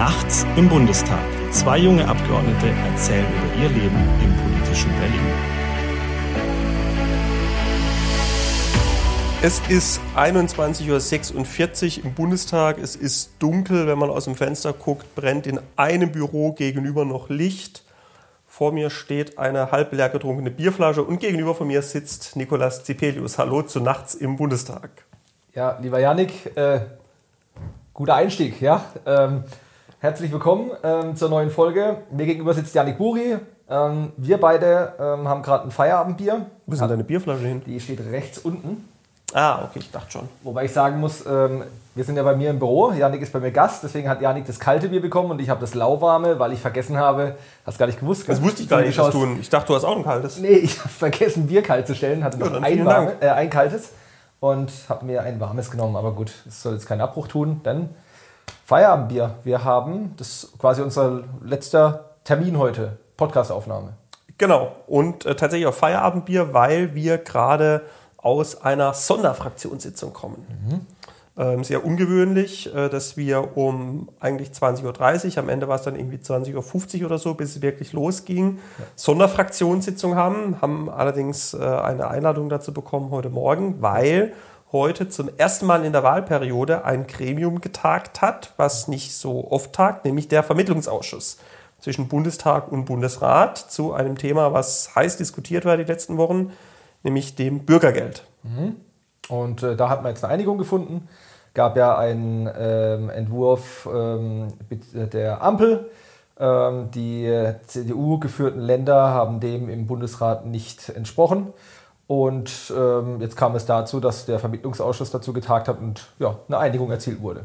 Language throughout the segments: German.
Nachts im Bundestag. Zwei junge Abgeordnete erzählen über ihr Leben im politischen Berlin. Es ist 21.46 Uhr im Bundestag. Es ist dunkel. Wenn man aus dem Fenster guckt, brennt in einem Büro gegenüber noch Licht. Vor mir steht eine halb leer getrunkene Bierflasche und gegenüber von mir sitzt Nikolas Zipelius. Hallo zu Nachts im Bundestag. Ja, lieber Janik, äh, guter Einstieg. Ja? Ähm, herzlich willkommen ähm, zur neuen Folge. Mir gegenüber sitzt Janik Buri. Ähm, wir beide ähm, haben gerade ein Feierabendbier. Wo ist denn deine Bierflasche hin? Die steht rechts unten. Ah, okay, ich dachte schon. Wobei ich sagen muss, ähm, wir sind ja bei mir im Büro. Janik ist bei mir Gast, deswegen hat Janik das kalte Bier bekommen und ich habe das lauwarme, weil ich vergessen habe, hast gar nicht gewusst. Das wusste ich gar nicht, dass du, ich dachte, du hast auch ein kaltes. Nee, ich habe vergessen, Bier kalt zu stellen, hatte noch dann ein, warme, äh, ein kaltes und habe mir ein warmes genommen. Aber gut, es soll jetzt keinen Abbruch tun, denn Feierabendbier. Wir haben, das ist quasi unser letzter Termin heute, Podcastaufnahme. Genau. Und äh, tatsächlich auch Feierabendbier, weil wir gerade aus einer Sonderfraktionssitzung kommen. Ähm, sehr ungewöhnlich, äh, dass wir um eigentlich 20.30 Uhr, am Ende war es dann irgendwie 20.50 Uhr oder so, bis es wirklich losging, Sonderfraktionssitzung haben, haben allerdings äh, eine Einladung dazu bekommen heute Morgen, weil heute zum ersten Mal in der Wahlperiode ein Gremium getagt hat, was nicht so oft tagt, nämlich der Vermittlungsausschuss zwischen Bundestag und Bundesrat zu einem Thema, was heiß diskutiert war die letzten Wochen, nämlich dem Bürgergeld. Und äh, da hat man jetzt eine Einigung gefunden. Gab ja einen ähm, Entwurf ähm, mit der Ampel. Ähm, die äh, CDU-geführten Länder haben dem im Bundesrat nicht entsprochen. Und ähm, jetzt kam es dazu, dass der Vermittlungsausschuss dazu getagt hat und ja, eine Einigung erzielt wurde.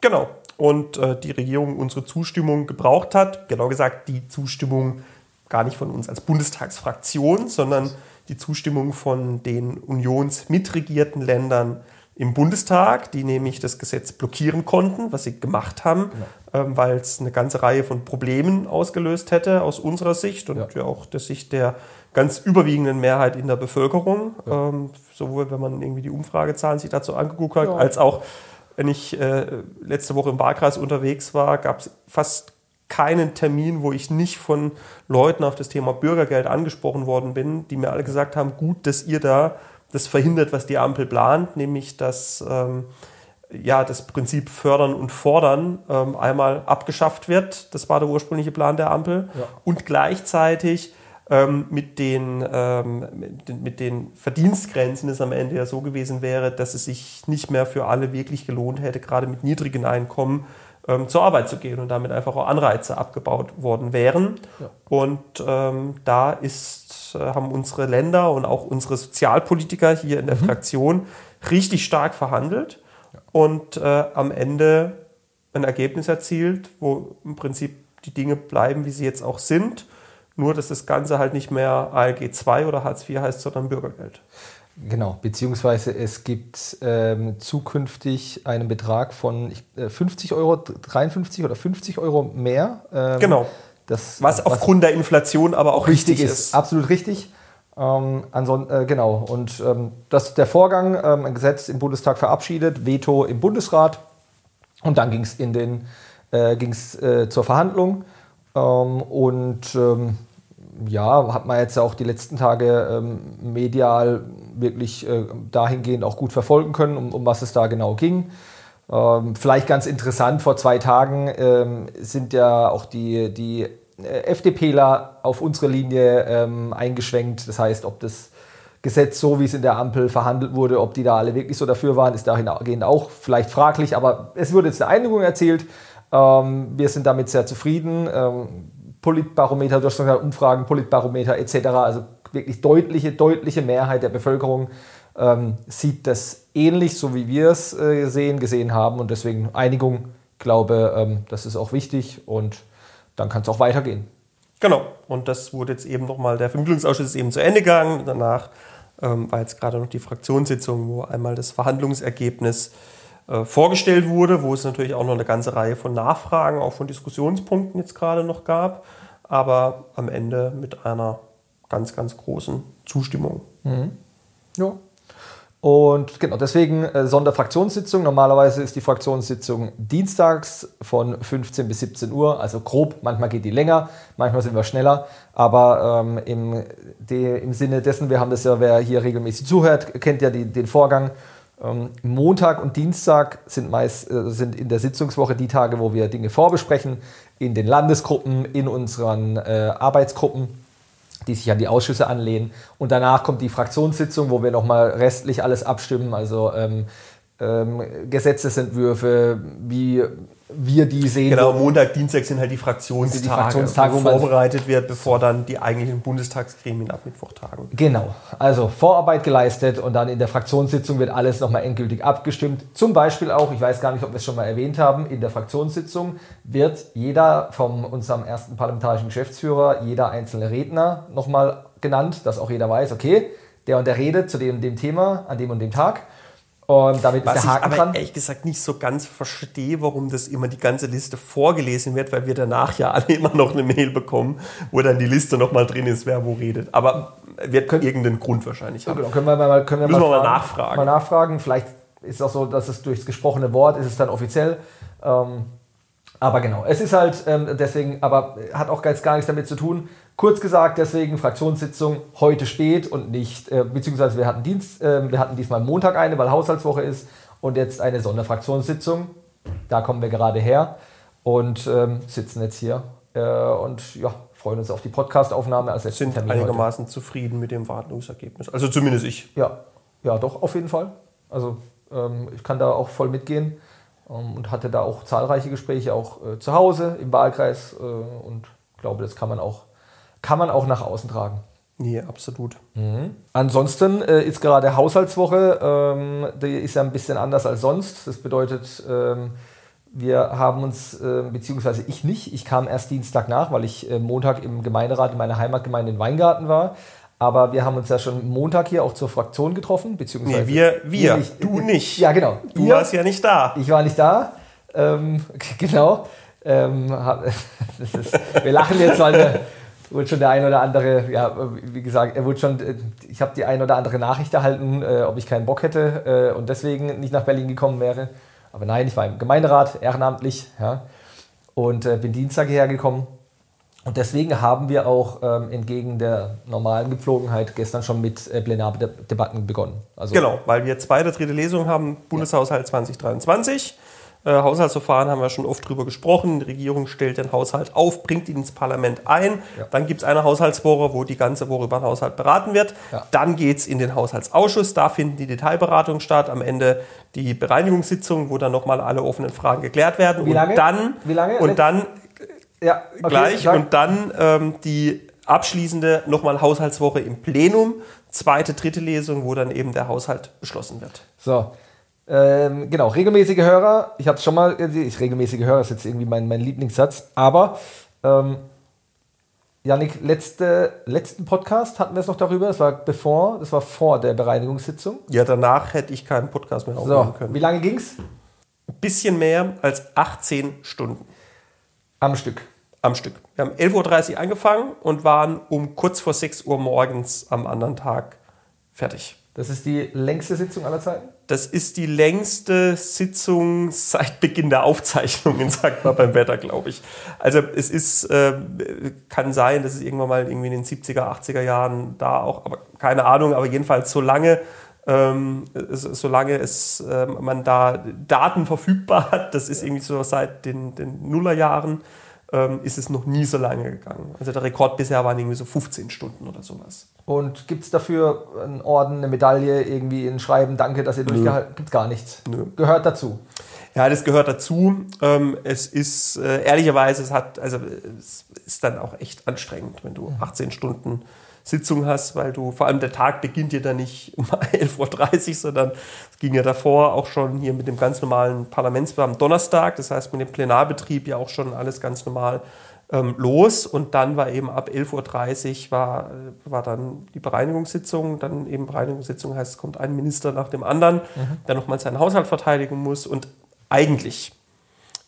Genau. Und äh, die Regierung unsere Zustimmung gebraucht hat. Genau gesagt, die Zustimmung gar nicht von uns als Bundestagsfraktion, sondern die Zustimmung von den unionsmitregierten Ländern im Bundestag, die nämlich das Gesetz blockieren konnten, was sie gemacht haben, ähm, weil es eine ganze Reihe von Problemen ausgelöst hätte aus unserer Sicht und Ja. ja, auch der Sicht der ganz überwiegenden Mehrheit in der Bevölkerung. Ähm, sowohl wenn man irgendwie die Umfragezahlen sich dazu angeguckt hat, Ja. als auch wenn ich äh, letzte Woche im Wahlkreis unterwegs war, gab es fast keinen Termin, wo ich nicht von Leuten auf das Thema Bürgergeld angesprochen worden bin, die mir alle gesagt haben, gut, dass ihr da das verhindert, was die Ampel plant, nämlich dass ähm, ja, das Prinzip Fördern und Fordern ähm, einmal abgeschafft wird. Das war der ursprüngliche Plan der Ampel. Ja. Und gleichzeitig ähm, mit, den, ähm, mit, den, mit den Verdienstgrenzen es am Ende ja so gewesen wäre, dass es sich nicht mehr für alle wirklich gelohnt hätte, gerade mit niedrigen Einkommen ähm, zur Arbeit zu gehen und damit einfach auch Anreize abgebaut worden wären. Ja. Und ähm, da ist, äh, haben unsere Länder und auch unsere Sozialpolitiker hier in der Fraktion richtig stark verhandelt und äh, am Ende ein Ergebnis erzielt, wo im Prinzip die Dinge bleiben, wie sie jetzt auch sind. Nur, dass das Ganze halt nicht mehr ALG 2 oder Hartz IV heißt, sondern Bürgergeld. Genau, beziehungsweise es gibt ähm, zukünftig einen Betrag von ich, äh, 50 Euro, 53 oder 50 Euro mehr. ähm, Genau. Das, Was aufgrund der Inflation aber auch richtig richtig ist. ist. Absolut richtig. Ähm, äh, genau. Und ähm, das ist der Vorgang, ähm, ein Gesetz im Bundestag verabschiedet, Veto im Bundesrat. Und dann ging es in den äh, ging's, äh, zur Verhandlung. Ähm, und ähm, ja, hat man jetzt auch die letzten Tage ähm, medial wirklich äh, dahingehend auch gut verfolgen können, um, um was es da genau ging. Ähm, vielleicht ganz interessant, vor zwei Tagen ähm, sind ja auch die, die äh, FDPler auf unsere Linie ähm, eingeschwenkt. Das heißt, ob das Gesetz so, wie es in der Ampel verhandelt wurde, ob die da alle wirklich so dafür waren, ist dahingehend auch vielleicht fraglich. Aber es wurde jetzt eine Einigung erzielt. Ähm, wir sind damit sehr zufrieden. Politbarometer, du hast schon Umfragen, Politbarometer etc. Also wirklich deutliche, deutliche Mehrheit der Bevölkerung ähm, sieht das ähnlich, so wie wir es äh, sehen, gesehen haben. Und deswegen Einigung, glaube, ähm, das ist auch wichtig und dann kann es auch weitergehen. Genau. Und das wurde jetzt eben nochmal, der Vermittlungsausschuss ist eben zu Ende gegangen. Danach ähm, war jetzt gerade noch die Fraktionssitzung, wo einmal das Verhandlungsergebnis vorgestellt wurde, wo es natürlich auch noch eine ganze Reihe von Nachfragen, auch von Diskussionspunkten jetzt gerade noch gab, aber am Ende mit einer ganz, ganz großen Zustimmung. Ja. Und genau, deswegen äh, Sonderfraktionssitzung. Normalerweise ist die Fraktionssitzung dienstags von 15 bis 17 Uhr, also grob. Manchmal geht die länger, manchmal sind wir schneller. Aber ähm, im, de, im Sinne dessen, wir haben das ja, wer hier regelmäßig zuhört, kennt ja die, den Vorgang. Ähm, Montag und Dienstag sind meist äh, sind in der Sitzungswoche die Tage, wo wir Dinge vorbesprechen, in den Landesgruppen, in unseren äh, Arbeitsgruppen die sich an die Ausschüsse anlehnen. Und danach kommt die Fraktionssitzung, wo wir nochmal restlich alles abstimmen, also ähm, ähm, Gesetzesentwürfe, wie wir die sehen. Genau, Montag, Dienstag sind halt die Fraktionstage, die Fraktionstage wo vorbereitet wird, bevor dann die eigentlichen Bundestagsgremien ab Mittwoch tagen. Genau, also Vorarbeit geleistet und dann in der Fraktionssitzung wird alles nochmal endgültig abgestimmt. Zum Beispiel auch, ich weiß gar nicht, ob wir es schon mal erwähnt haben, in der Fraktionssitzung wird jeder von unserem ersten parlamentarischen Geschäftsführer, jeder einzelne Redner nochmal genannt, dass auch jeder weiß, okay, der und der redet zu dem, dem Thema an dem und dem Tag. Und damit Was ist der Haken ich aber dran. ehrlich gesagt nicht so ganz verstehe, warum das immer die ganze Liste vorgelesen wird, weil wir danach ja alle immer noch eine Mail bekommen, wo dann die Liste nochmal drin ist, wer wo redet. Aber wird irgendeinen Grund wahrscheinlich haben. Genau, können wir mal, können wir Müssen mal, wir mal fragen, nachfragen. Mal nachfragen. Vielleicht ist es auch so, dass es durchs gesprochene Wort ist es dann offiziell. Ähm, aber genau, es ist halt ähm, deswegen, aber hat auch ganz gar nichts damit zu tun. Kurz gesagt, deswegen Fraktionssitzung heute spät und nicht, äh, beziehungsweise wir hatten Dienst, äh, wir hatten diesmal Montag eine, weil Haushaltswoche ist und jetzt eine Sonderfraktionssitzung. Da kommen wir gerade her und ähm, sitzen jetzt hier äh, und ja, freuen uns auf die Podcastaufnahme als letzten sind Termin heute. einigermaßen zufrieden mit dem Verhandlungsergebnis. Also zumindest ich. Ja, ja, doch, auf jeden Fall. Also ähm, ich kann da auch voll mitgehen und hatte da auch zahlreiche Gespräche, auch äh, zu Hause im Wahlkreis äh, und glaube, das kann man auch, kann man auch nach außen tragen. Nee, absolut. Ansonsten äh, ist gerade Haushaltswoche, ähm, die ist ja ein bisschen anders als sonst. Das bedeutet, ähm, wir haben uns, äh, beziehungsweise ich nicht, ich kam erst Dienstag nach, weil ich äh, Montag im Gemeinderat in meiner Heimatgemeinde in Weingarten war. Aber wir haben uns ja schon Montag hier auch zur Fraktion getroffen, beziehungsweise Nee, wir, wir, nicht. du nicht. Ja, genau. Du Ihr- warst ja nicht da. Ich war nicht da. Ähm, genau. Ähm, ist, wir lachen jetzt, weil der, wurde schon der ein oder andere, ja, wie gesagt, er wurde schon, äh, ich habe die ein oder andere Nachricht erhalten, äh, ob ich keinen Bock hätte äh, und deswegen nicht nach Berlin gekommen wäre. Aber nein, ich war im Gemeinderat, ehrenamtlich, ja, und äh, bin Dienstag hierher gekommen. Und deswegen haben wir auch ähm, entgegen der normalen Gepflogenheit gestern schon mit äh, Plenardebatten begonnen. Also Genau, weil wir zweite, dritte Lesung haben, Bundeshaushalt 2023. Äh, Haushaltsverfahren haben wir schon oft drüber gesprochen. Die Regierung stellt den Haushalt auf, bringt ihn ins Parlament ein. Ja. Dann gibt es eine Haushaltswoche, wo die ganze Woche über den Haushalt beraten wird. Ja. Dann geht es in den Haushaltsausschuss. Da finden die Detailberatungen statt. Am Ende die Bereinigungssitzung, wo dann nochmal alle offenen Fragen geklärt werden. Wie lange? Und dann, Wie lange? Und dann ja, okay, gleich und dann ähm, die abschließende nochmal Haushaltswoche im Plenum, zweite, dritte Lesung, wo dann eben der Haushalt beschlossen wird. So. Ähm, genau, regelmäßige Hörer. Ich habe es schon mal, ich regelmäßige Hörer ist jetzt irgendwie mein, mein Lieblingssatz. Aber, ähm, Janik, letzte, letzten Podcast hatten wir es noch darüber. Das war bevor, das war vor der Bereinigungssitzung. Ja, danach hätte ich keinen Podcast mehr aufnehmen So, können. wie lange ging's? Ein bisschen mehr als 18 Stunden Am Stück. Am Stück. Wir haben 11.30 Uhr angefangen und waren um kurz vor 6 Uhr morgens am anderen Tag fertig. Das ist die längste Sitzung aller Zeiten. Das ist die längste Sitzung seit Beginn der Aufzeichnungen, sagt man beim Wetter, glaube ich. Also es ist, äh, kann sein, dass es irgendwann mal irgendwie in den 70er, 80er Jahren da auch, aber keine Ahnung, aber jedenfalls so lange, ähm, solange es, äh, man da Daten verfügbar hat, das ist irgendwie so seit den, den Nullerjahren, ähm, ist es noch nie so lange gegangen. Also der Rekord bisher waren irgendwie so 15 Stunden oder sowas. Und gibt es dafür einen Orden, eine Medaille, irgendwie ein Schreiben, danke, dass ihr durchgehalten Gibt gar nichts. Nö. Gehört dazu. Ja, das gehört dazu. Ähm, es ist äh, ehrlicherweise, es hat, also es ist dann auch echt anstrengend, wenn du 18 Stunden Sitzung hast, weil du, vor allem der Tag beginnt ja dann nicht um 11.30 Uhr, sondern es ging ja davor auch schon hier mit dem ganz normalen Parlamentsbeamten Donnerstag, das heißt mit dem Plenarbetrieb ja auch schon alles ganz normal ähm, los. Und dann war eben ab 11.30 Uhr war, äh, war dann die Bereinigungssitzung, dann eben Bereinigungssitzung heißt, es kommt ein Minister nach dem anderen, der nochmal seinen Haushalt verteidigen muss. Und eigentlich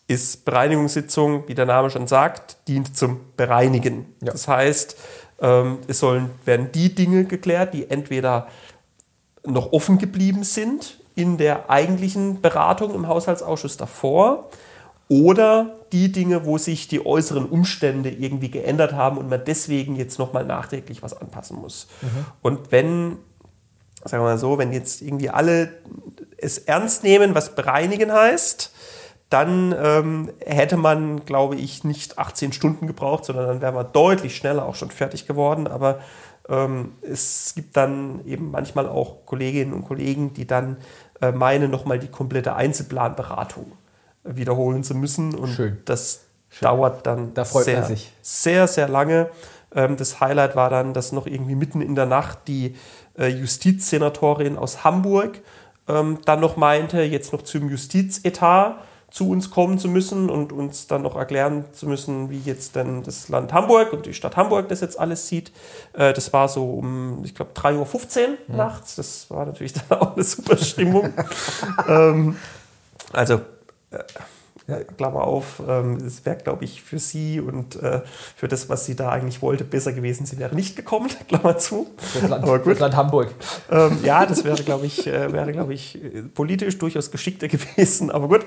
ist Bereinigungssitzung, wie der Name schon sagt, dient zum Bereinigen. Ja. Das heißt, ähm, es sollen, werden die Dinge geklärt, die entweder noch offen geblieben sind in der eigentlichen Beratung im Haushaltsausschuss davor oder die Dinge, wo sich die äußeren Umstände irgendwie geändert haben und man deswegen jetzt nochmal nachträglich was anpassen muss. Mhm. Und wenn, sagen wir mal so, wenn jetzt irgendwie alle es ernst nehmen, was bereinigen heißt, dann ähm, hätte man, glaube ich, nicht 18 Stunden gebraucht, sondern dann wäre man deutlich schneller auch schon fertig geworden. Aber ähm, es gibt dann eben manchmal auch Kolleginnen und Kollegen, die dann äh, meinen, nochmal die komplette Einzelplanberatung wiederholen zu müssen. Und Schön. das Schön. dauert dann da sehr, sehr, sehr lange. Ähm, das Highlight war dann, dass noch irgendwie mitten in der Nacht die äh, Justizsenatorin aus Hamburg ähm, dann noch meinte, jetzt noch zum Justizetat zu uns kommen zu müssen und uns dann noch erklären zu müssen, wie jetzt denn das Land Hamburg und die Stadt Hamburg das jetzt alles sieht. Äh, das war so um, ich glaube, 3.15 Uhr mhm. nachts. Das war natürlich dann auch eine super Stimmung. ähm, also, äh, ja, Klammer auf, ähm, es wäre, glaube ich, für sie und äh, für das, was sie da eigentlich wollte, besser gewesen. Sie wäre nicht gekommen, Klammer zu. Das Land, Aber gut. Das Land Hamburg. Ähm, ja, das wäre, glaube ich, äh, wäre, glaube ich, politisch durchaus geschickter gewesen. Aber gut.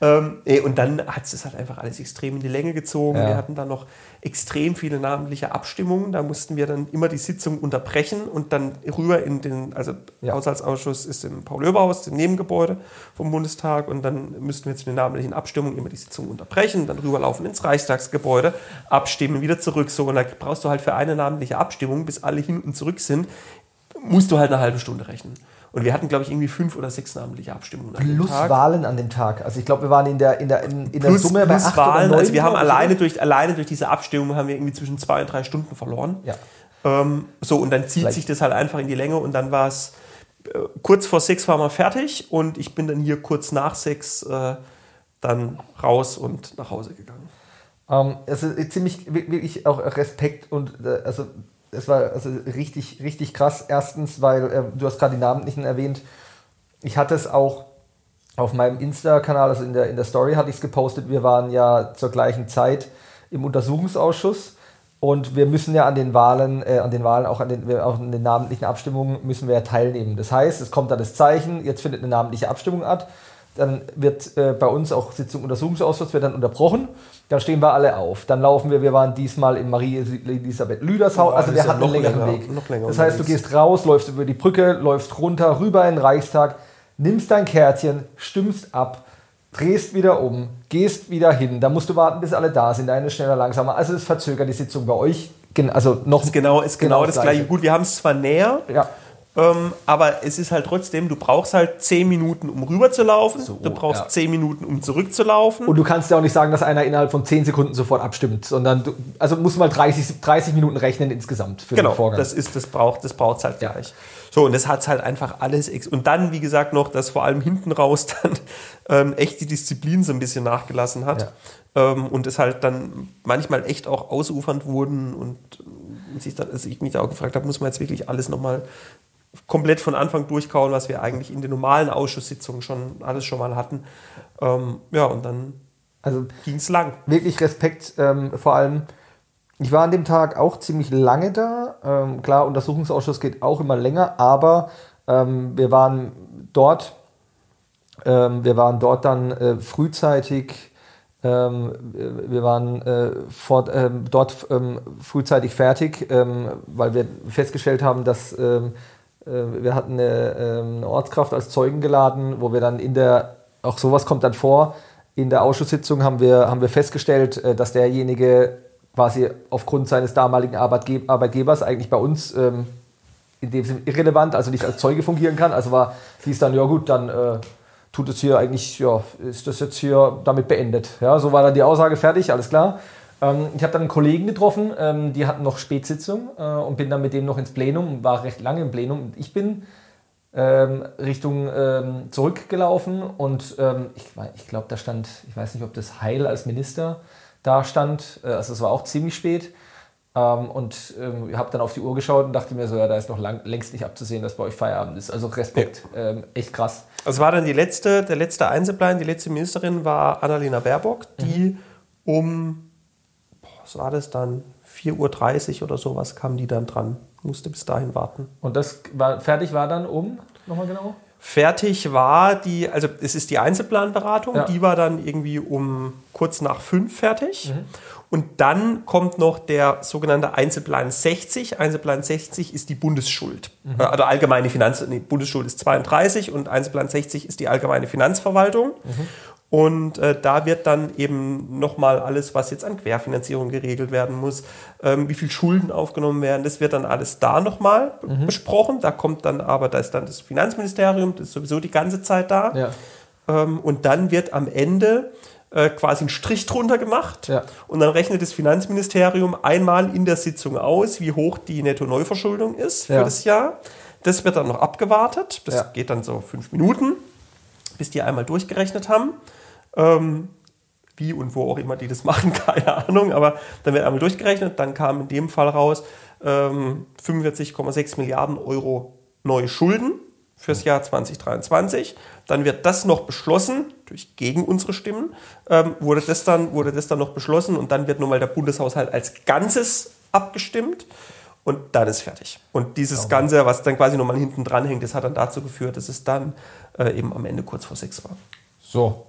Ähm, und dann hat es halt einfach alles extrem in die Länge gezogen. Ja. Wir hatten dann noch extrem viele namentliche Abstimmungen. Da mussten wir dann immer die Sitzung unterbrechen und dann rüber in den, also ja. Haushaltsausschuss ist im Paul-Löber-Haus, dem Nebengebäude vom Bundestag. Und dann müssten wir mit den namentlichen Abstimmungen Abstimmung immer die Sitzung unterbrechen, dann rüberlaufen ins Reichstagsgebäude, abstimmen, wieder zurück. So, und da brauchst du halt für eine namentliche Abstimmung, bis alle hinten zurück sind, musst du halt eine halbe Stunde rechnen. Und wir hatten, glaube ich, irgendwie fünf oder sechs namentliche Abstimmungen an Plus Wahlen an dem Tag. Also ich glaube, wir waren in der, in der, in, in plus, der Summe plus bei acht Wahlen. Oder neun, also wir haben alleine durch, alleine durch diese Abstimmung haben wir irgendwie zwischen zwei und drei Stunden verloren. Ja. Ähm, so, und dann zieht Vielleicht. sich das halt einfach in die Länge und dann war es äh, kurz vor sechs waren wir fertig und ich bin dann hier kurz nach sechs äh, dann raus und nach Hause gegangen. Ähm, also ziemlich wirklich auch Respekt und äh, also es war also richtig, richtig krass. Erstens, weil äh, du hast gerade die Namentlichen erwähnt. Ich hatte es auch auf meinem Insta-Kanal, also in der, in der Story hatte ich es gepostet. Wir waren ja zur gleichen Zeit im Untersuchungsausschuss und wir müssen ja an den Wahlen, äh, an den Wahlen, auch an den, auch an den namentlichen Abstimmungen müssen wir ja teilnehmen. Das heißt, es kommt da das Zeichen, jetzt findet eine namentliche Abstimmung statt dann wird äh, bei uns auch Sitzung Untersuchungsausschuss wird dann unterbrochen. Dann stehen wir alle auf. Dann laufen wir, wir waren diesmal in Marie-Elisabeth Lüders Haus, also wir hatten einen längeren länger, Weg. Länger das heißt, du gehst raus, läufst über die Brücke, läufst runter, rüber in den Reichstag, nimmst dein Kärtchen, stimmst ab, drehst wieder um, gehst wieder hin. Da musst du warten, bis alle da sind. Eine schneller, langsamer. Also es verzögert die Sitzung bei euch. Also noch ist genau, ist genau, genau das, gleiche. gleiche. Gut, wir haben es zwar näher. Ja ähm, aber es ist halt trotzdem, du brauchst halt 10 Minuten, um rüber zu laufen. So, du brauchst ja. 10 Minuten, um zurückzulaufen. Und du kannst ja auch nicht sagen, dass einer innerhalb von 10 Sekunden sofort abstimmt, sondern du, also muss mal 30, 30 Minuten rechnen insgesamt für genau, den Vorgang. Das ist, das braucht, das halt ja. gleich. So, und das hat halt einfach alles. Und dann, wie gesagt, noch, dass vor allem hinten raus dann ähm, echt die Disziplin so ein bisschen nachgelassen hat. Ja. Ähm, und es halt dann manchmal echt auch ausufernd wurden und sich dann, also ich mich da auch gefragt habe, muss man jetzt wirklich alles nochmal komplett von Anfang durchkauen, was wir eigentlich in den normalen Ausschusssitzungen schon alles schon mal hatten. Ähm, ja, und dann also ging es lang. Wirklich Respekt, ähm, vor allem. Ich war an dem Tag auch ziemlich lange da. Ähm, klar, Untersuchungsausschuss geht auch immer länger, aber ähm, wir waren dort, ähm, wir waren dort dann äh, frühzeitig ähm, wir waren äh, vor, ähm, dort ähm, frühzeitig fertig, weil wir festgestellt haben, dass wir hatten eine, ähm, eine, Ortskraft als Zeugen geladen, wo wir dann in der, auch sowas kommt dann vor, in der Ausschusssitzung haben wir, haben wir festgestellt, äh, dass derjenige quasi aufgrund seines damaligen Arbeitgebers eigentlich bei uns ähm, in dem Sinne irrelevant, also nicht als Zeuge fungieren kann. Also war, hieß dann, ja gut, dann äh, tut es hier eigentlich, ja, ist das jetzt hier damit beendet. Ja, so war dann die Aussage fertig, alles klar. Ähm, ich habe dann einen Kollegen getroffen, ähm, die hatten noch Spätsitzung äh, und bin dann mit dem noch ins Plenum, war recht lange im Plenum. Ich bin ähm, Richtung ähm, zurückgelaufen und ähm, ich, ich glaube, da stand, ich weiß nicht, ob das Heil als Minister da stand, äh, also es war auch ziemlich spät. Ähm, und ähm, habe dann auf die Uhr geschaut und dachte mir so, ja, da ist noch lang, längst nicht abzusehen, dass bei euch Feierabend ist. Also Respekt, ja. ähm, echt krass. Also war dann die letzte, der letzte Einzelplan, die letzte Ministerin war Annalena Baerbock, die mhm. um was war das dann? 4.30 Uhr oder sowas kam die dann dran. Musste bis dahin warten. Und das war fertig war dann um? nochmal genau? Fertig war die, also es ist die Einzelplanberatung, Ja. die war dann irgendwie um kurz nach fünf fertig. Und dann kommt noch der sogenannte Einzelplan 60. Einzelplan 60 ist die Bundesschuld. Äh, Also allgemeine Finanz, nee, Bundesschuld ist 32 und Einzelplan 60 ist die allgemeine Finanzverwaltung. Und äh, da wird dann eben nochmal alles, was jetzt an Querfinanzierung geregelt werden muss, ähm, wie viel Schulden aufgenommen werden, das wird dann alles da nochmal besprochen. Da kommt dann aber, da ist dann das Finanzministerium, das ist sowieso die ganze Zeit da. Ja. Ähm, und dann wird am Ende äh, quasi ein Strich drunter gemacht. Ja. Und dann rechnet das Finanzministerium einmal in der Sitzung aus, wie hoch die Netto-Neuverschuldung ist für Ja. das Jahr. Das wird dann noch abgewartet. Das Ja. geht dann so fünf Minuten, bis die einmal durchgerechnet haben. Ähm, wie und wo auch immer die das machen, keine Ahnung. Aber dann wird einmal durchgerechnet. Dann kam in dem Fall raus ähm, 45,6 Milliarden Euro neue Schulden fürs Jahr 2023. Dann wird das noch beschlossen, durch gegen unsere Stimmen, ähm, wurde, das dann, wurde das dann noch beschlossen und dann wird nochmal der Bundeshaushalt als Ganzes abgestimmt und dann ist fertig. Und dieses Ganze, was dann quasi nochmal hinten dran hängt, das hat dann dazu geführt, dass es dann äh, eben am Ende kurz vor sechs war. So.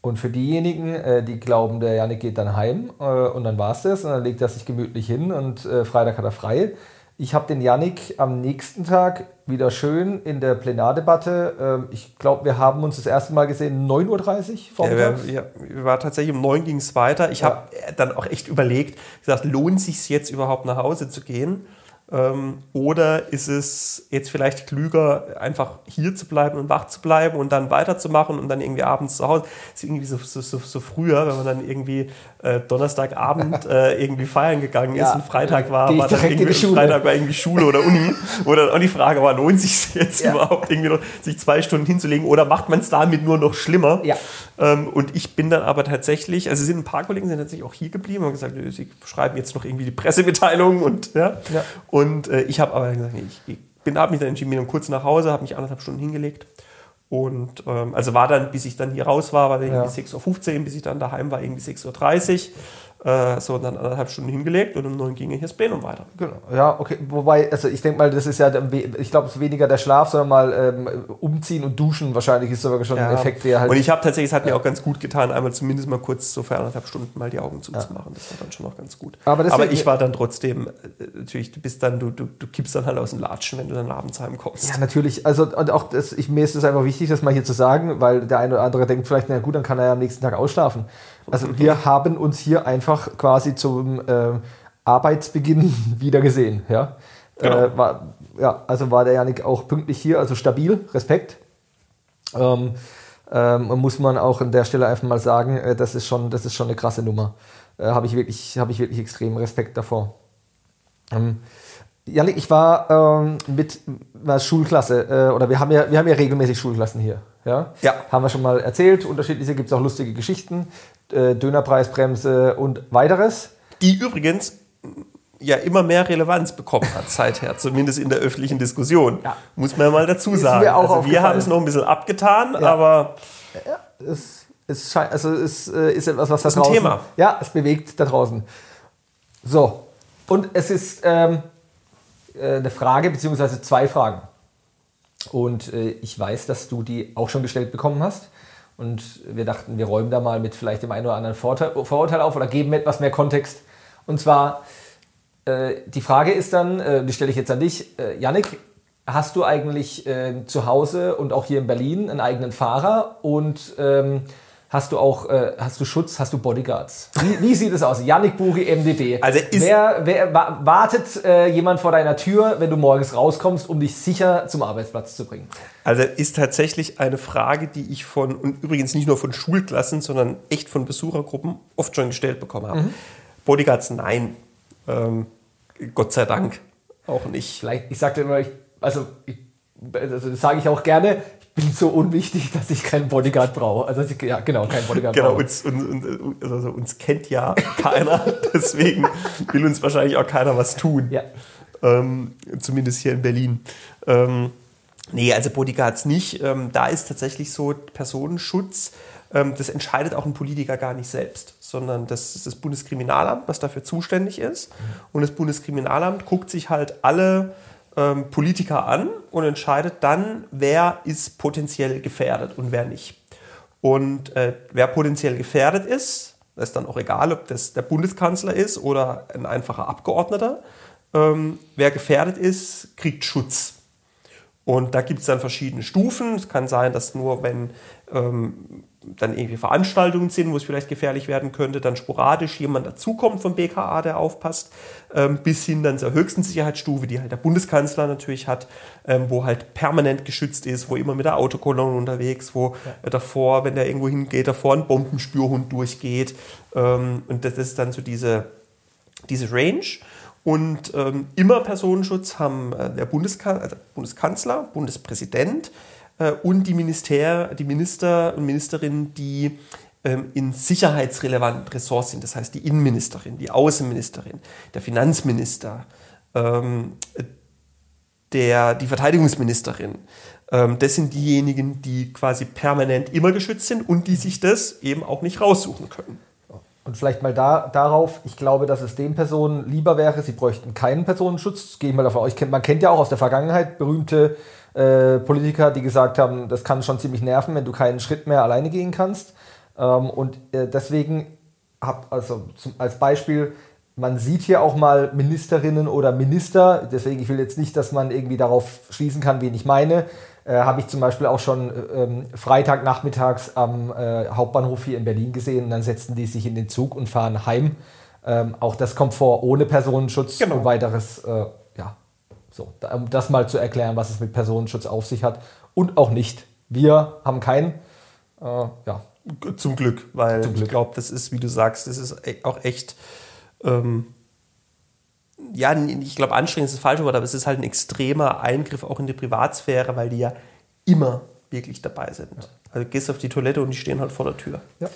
Und für diejenigen, äh, die glauben, der Janik geht dann heim äh, und dann war es das und dann legt er sich gemütlich hin und äh, Freitag hat er frei. Ich habe den Janik am nächsten Tag wieder schön in der Plenardebatte. ähm, ich glaube, wir haben uns das erste Mal gesehen 9.30 Uhr vormittags. wir, ja, wir war tatsächlich um neun ging es weiter. Ich Ja. habe dann auch echt überlegt, gesagt, lohnt sich jetzt überhaupt nach Hause zu gehen? Ähm, oder ist es jetzt vielleicht klüger, einfach hier zu bleiben und wach zu bleiben und dann weiterzumachen und dann irgendwie abends zu Hause? Das ist irgendwie so, so, so, so früher, wenn man dann irgendwie äh, Donnerstagabend äh, irgendwie feiern gegangen ist Ja, und Freitag war, geh ich war dann irgendwie. Freitag war irgendwie Schule oder Uni. Dann auch die Frage war, lohnt sich jetzt Ja. überhaupt irgendwie noch, sich zwei Stunden hinzulegen oder macht man es damit nur noch schlimmer? Ja. Ähm, und ich bin dann aber tatsächlich, also sind ein paar Kollegen sind tatsächlich auch hier geblieben und haben gesagt, nö, sie schreiben jetzt noch irgendwie die Pressemitteilung und ja. Ja. Und äh, ich habe aber gesagt, nee, ich, bin habe mich dann entschieden, bin dann kurz nach Hause, habe mich anderthalb Stunden hingelegt. Und ähm, also war dann, bis ich dann hier raus war, war dann Ja. irgendwie 6.15 Uhr, bis ich dann daheim war, irgendwie 6.30 Uhr. Äh, so, dann anderthalb Stunden hingelegt und um neun ging hier das Plenum weiter. Genau. Ja, okay. Wobei, also ich denke mal, das ist ja, ich glaube, es ist weniger der Schlaf, sondern mal ähm, umziehen und duschen wahrscheinlich ist sogar schon ein Effekt, der halt. und ich habe tatsächlich, es hat mir auch ganz gut getan, einmal zumindest mal kurz so für anderthalb Stunden mal die Augen zuzumachen. Das war dann schon noch ganz gut. Aber deswegen- ich war dann trotzdem, äh, natürlich, du bist dann, du, du, du kippst dann halt aus dem Latschen, wenn du dann abends heimkommst. Ja, natürlich. Also, und auch das, ich, mir ist es einfach wichtig, das mal hier zu sagen, weil der eine oder andere denkt vielleicht, na gut, dann kann er ja am nächsten Tag ausschlafen. Also, wir haben uns hier einfach quasi zum äh, Arbeitsbeginn wieder gesehen. Ja? Genau. Äh, war, ja, also war der Janik auch pünktlich hier, also stabil, Respekt. Ähm, ähm, muss man auch an der Stelle einfach mal sagen, äh, das, ist schon, das ist schon eine krasse Nummer. Äh, Habe ich, wirklich- habe ich wirklich extrem Respekt davor. Ähm, Janik, ich war ähm, mit einer Schulklasse, äh, oder wir haben, ja, wir haben ja regelmäßig Schulklassen hier. Ja? Ja. Haben wir schon mal erzählt. Unterschiedliche gibt es auch lustige Geschichten. Äh, Dönerpreisbremse und weiteres. Die übrigens ja immer mehr Relevanz bekommen hat seither, zumindest in der öffentlichen Diskussion. Ja. Muss man ja mal dazu sagen. also wir haben es noch ein bisschen abgetan, Ja. aber Es, es, scheint, also es äh, ist etwas, was da ist ein draußen. Thema. Ja, es bewegt da draußen. So. Und es ist ähm, äh, eine Frage, beziehungsweise zwei Fragen. Und äh, ich weiß, dass du die auch schon gestellt bekommen hast. Und wir dachten, wir räumen da mal mit vielleicht dem einen oder anderen Vorteil, Vorurteil auf oder geben etwas mehr Kontext. Und zwar, äh, die Frage ist dann, äh, die stelle ich jetzt an dich, äh, Yannick, hast du eigentlich äh, zu Hause und auch hier in Berlin einen eigenen Fahrer und ähm, hast du auch, äh, hast du Schutz, hast du Bodyguards? Wie, wie sieht es aus? Yannick Buri, MDB. Also ist- wer, wer wa- wartet äh, jemand vor deiner Tür, wenn du morgens rauskommst, um dich sicher zum Arbeitsplatz zu bringen? Also ist tatsächlich eine Frage, die ich von, und übrigens nicht nur von Schulklassen, sondern echt von Besuchergruppen oft schon gestellt bekommen habe. Bodyguards, nein. Ähm, Gott sei Dank auch nicht. Vielleicht, ich sagte immer, ich, also, ich, also das sage ich auch gerne, bin so unwichtig, dass ich keinen Bodyguard brauche. Also ich, ja, genau, keinen Bodyguard Genau, brauche. uns, uns, uns, also uns kennt ja keiner, deswegen will uns wahrscheinlich auch keiner was tun. Ja. Ähm, zumindest hier in Berlin. Ähm, nee, also Bodyguards nicht. Ähm, da ist tatsächlich so Personenschutz, ähm, das entscheidet auch ein Politiker gar nicht selbst, sondern das ist das Bundeskriminalamt, was dafür zuständig ist. Und das Bundeskriminalamt guckt sich halt alle ähm, Politiker an und entscheidet dann, wer ist potenziell gefährdet und wer nicht. Und äh, wer potenziell gefährdet ist, ist dann auch egal, ob das der Bundeskanzler ist oder ein einfacher Abgeordneter, ähm, wer gefährdet ist, kriegt Schutz. Und da gibt es dann verschiedene Stufen. Es kann sein, dass nur wenn ähm, dann irgendwie Veranstaltungen sind, wo es vielleicht gefährlich werden könnte, dann sporadisch jemand dazukommt vom BKA, der aufpasst, ähm, bis hin dann zur höchsten Sicherheitsstufe, die halt der Bundeskanzler natürlich hat, ähm, wo halt permanent geschützt ist, wo immer mit der Autokolonne unterwegs, wo ja. davor, wenn der irgendwo hingeht, davor ein Bombenspürhund durchgeht. Ähm, und das ist dann so diese, diese Range. Und ähm, immer Personenschutz haben äh, der Bundeskan also Bundeskanzler, Bundespräsident, äh, und die, Minister, die Minister und Ministerinnen, die ähm, in sicherheitsrelevanten Ressorts sind. Das heißt die Innenministerin, die Außenministerin, der Finanzminister, ähm, der, die Verteidigungsministerin. Ähm, das sind diejenigen, die quasi permanent immer geschützt sind und die sich das eben auch nicht raussuchen können. Und vielleicht mal da, darauf, ich glaube, dass es den Personen lieber wäre, sie bräuchten keinen Personenschutz. Gehe ich mal davon aus. Man kennt ja auch aus der Vergangenheit berühmte äh, Politiker, die gesagt haben, das kann schon ziemlich nerven, wenn du keinen Schritt mehr alleine gehen kannst. Ähm, und äh, deswegen hab, also zum, als Beispiel, man sieht hier auch mal Ministerinnen oder Minister, deswegen ich will jetzt nicht, dass man irgendwie darauf schließen kann, wen ich meine, habe ich zum Beispiel auch schon äh, ähm, Freitagnachmittags am äh, Hauptbahnhof hier in Berlin gesehen und dann setzten die sich in den Zug und fahren heim. Ähm, auch das kommt vor, ohne Personenschutz genau. und weiteres, äh, ja, so, um das mal zu erklären, was es mit Personenschutz auf sich hat und auch nicht. Wir haben keinen, äh, ja. Zum Glück, weil Zum Glück. ich glaube, das ist, wie du sagst, das ist e-, auch echt, ähm, ja, ich glaube, anstrengend ist das falsche Wort, aber es ist halt ein extremer Eingriff auch in die Privatsphäre, weil die ja immer wirklich dabei sind. Ja. Also du gehst auf die Toilette und die stehen halt vor der Tür. Ja.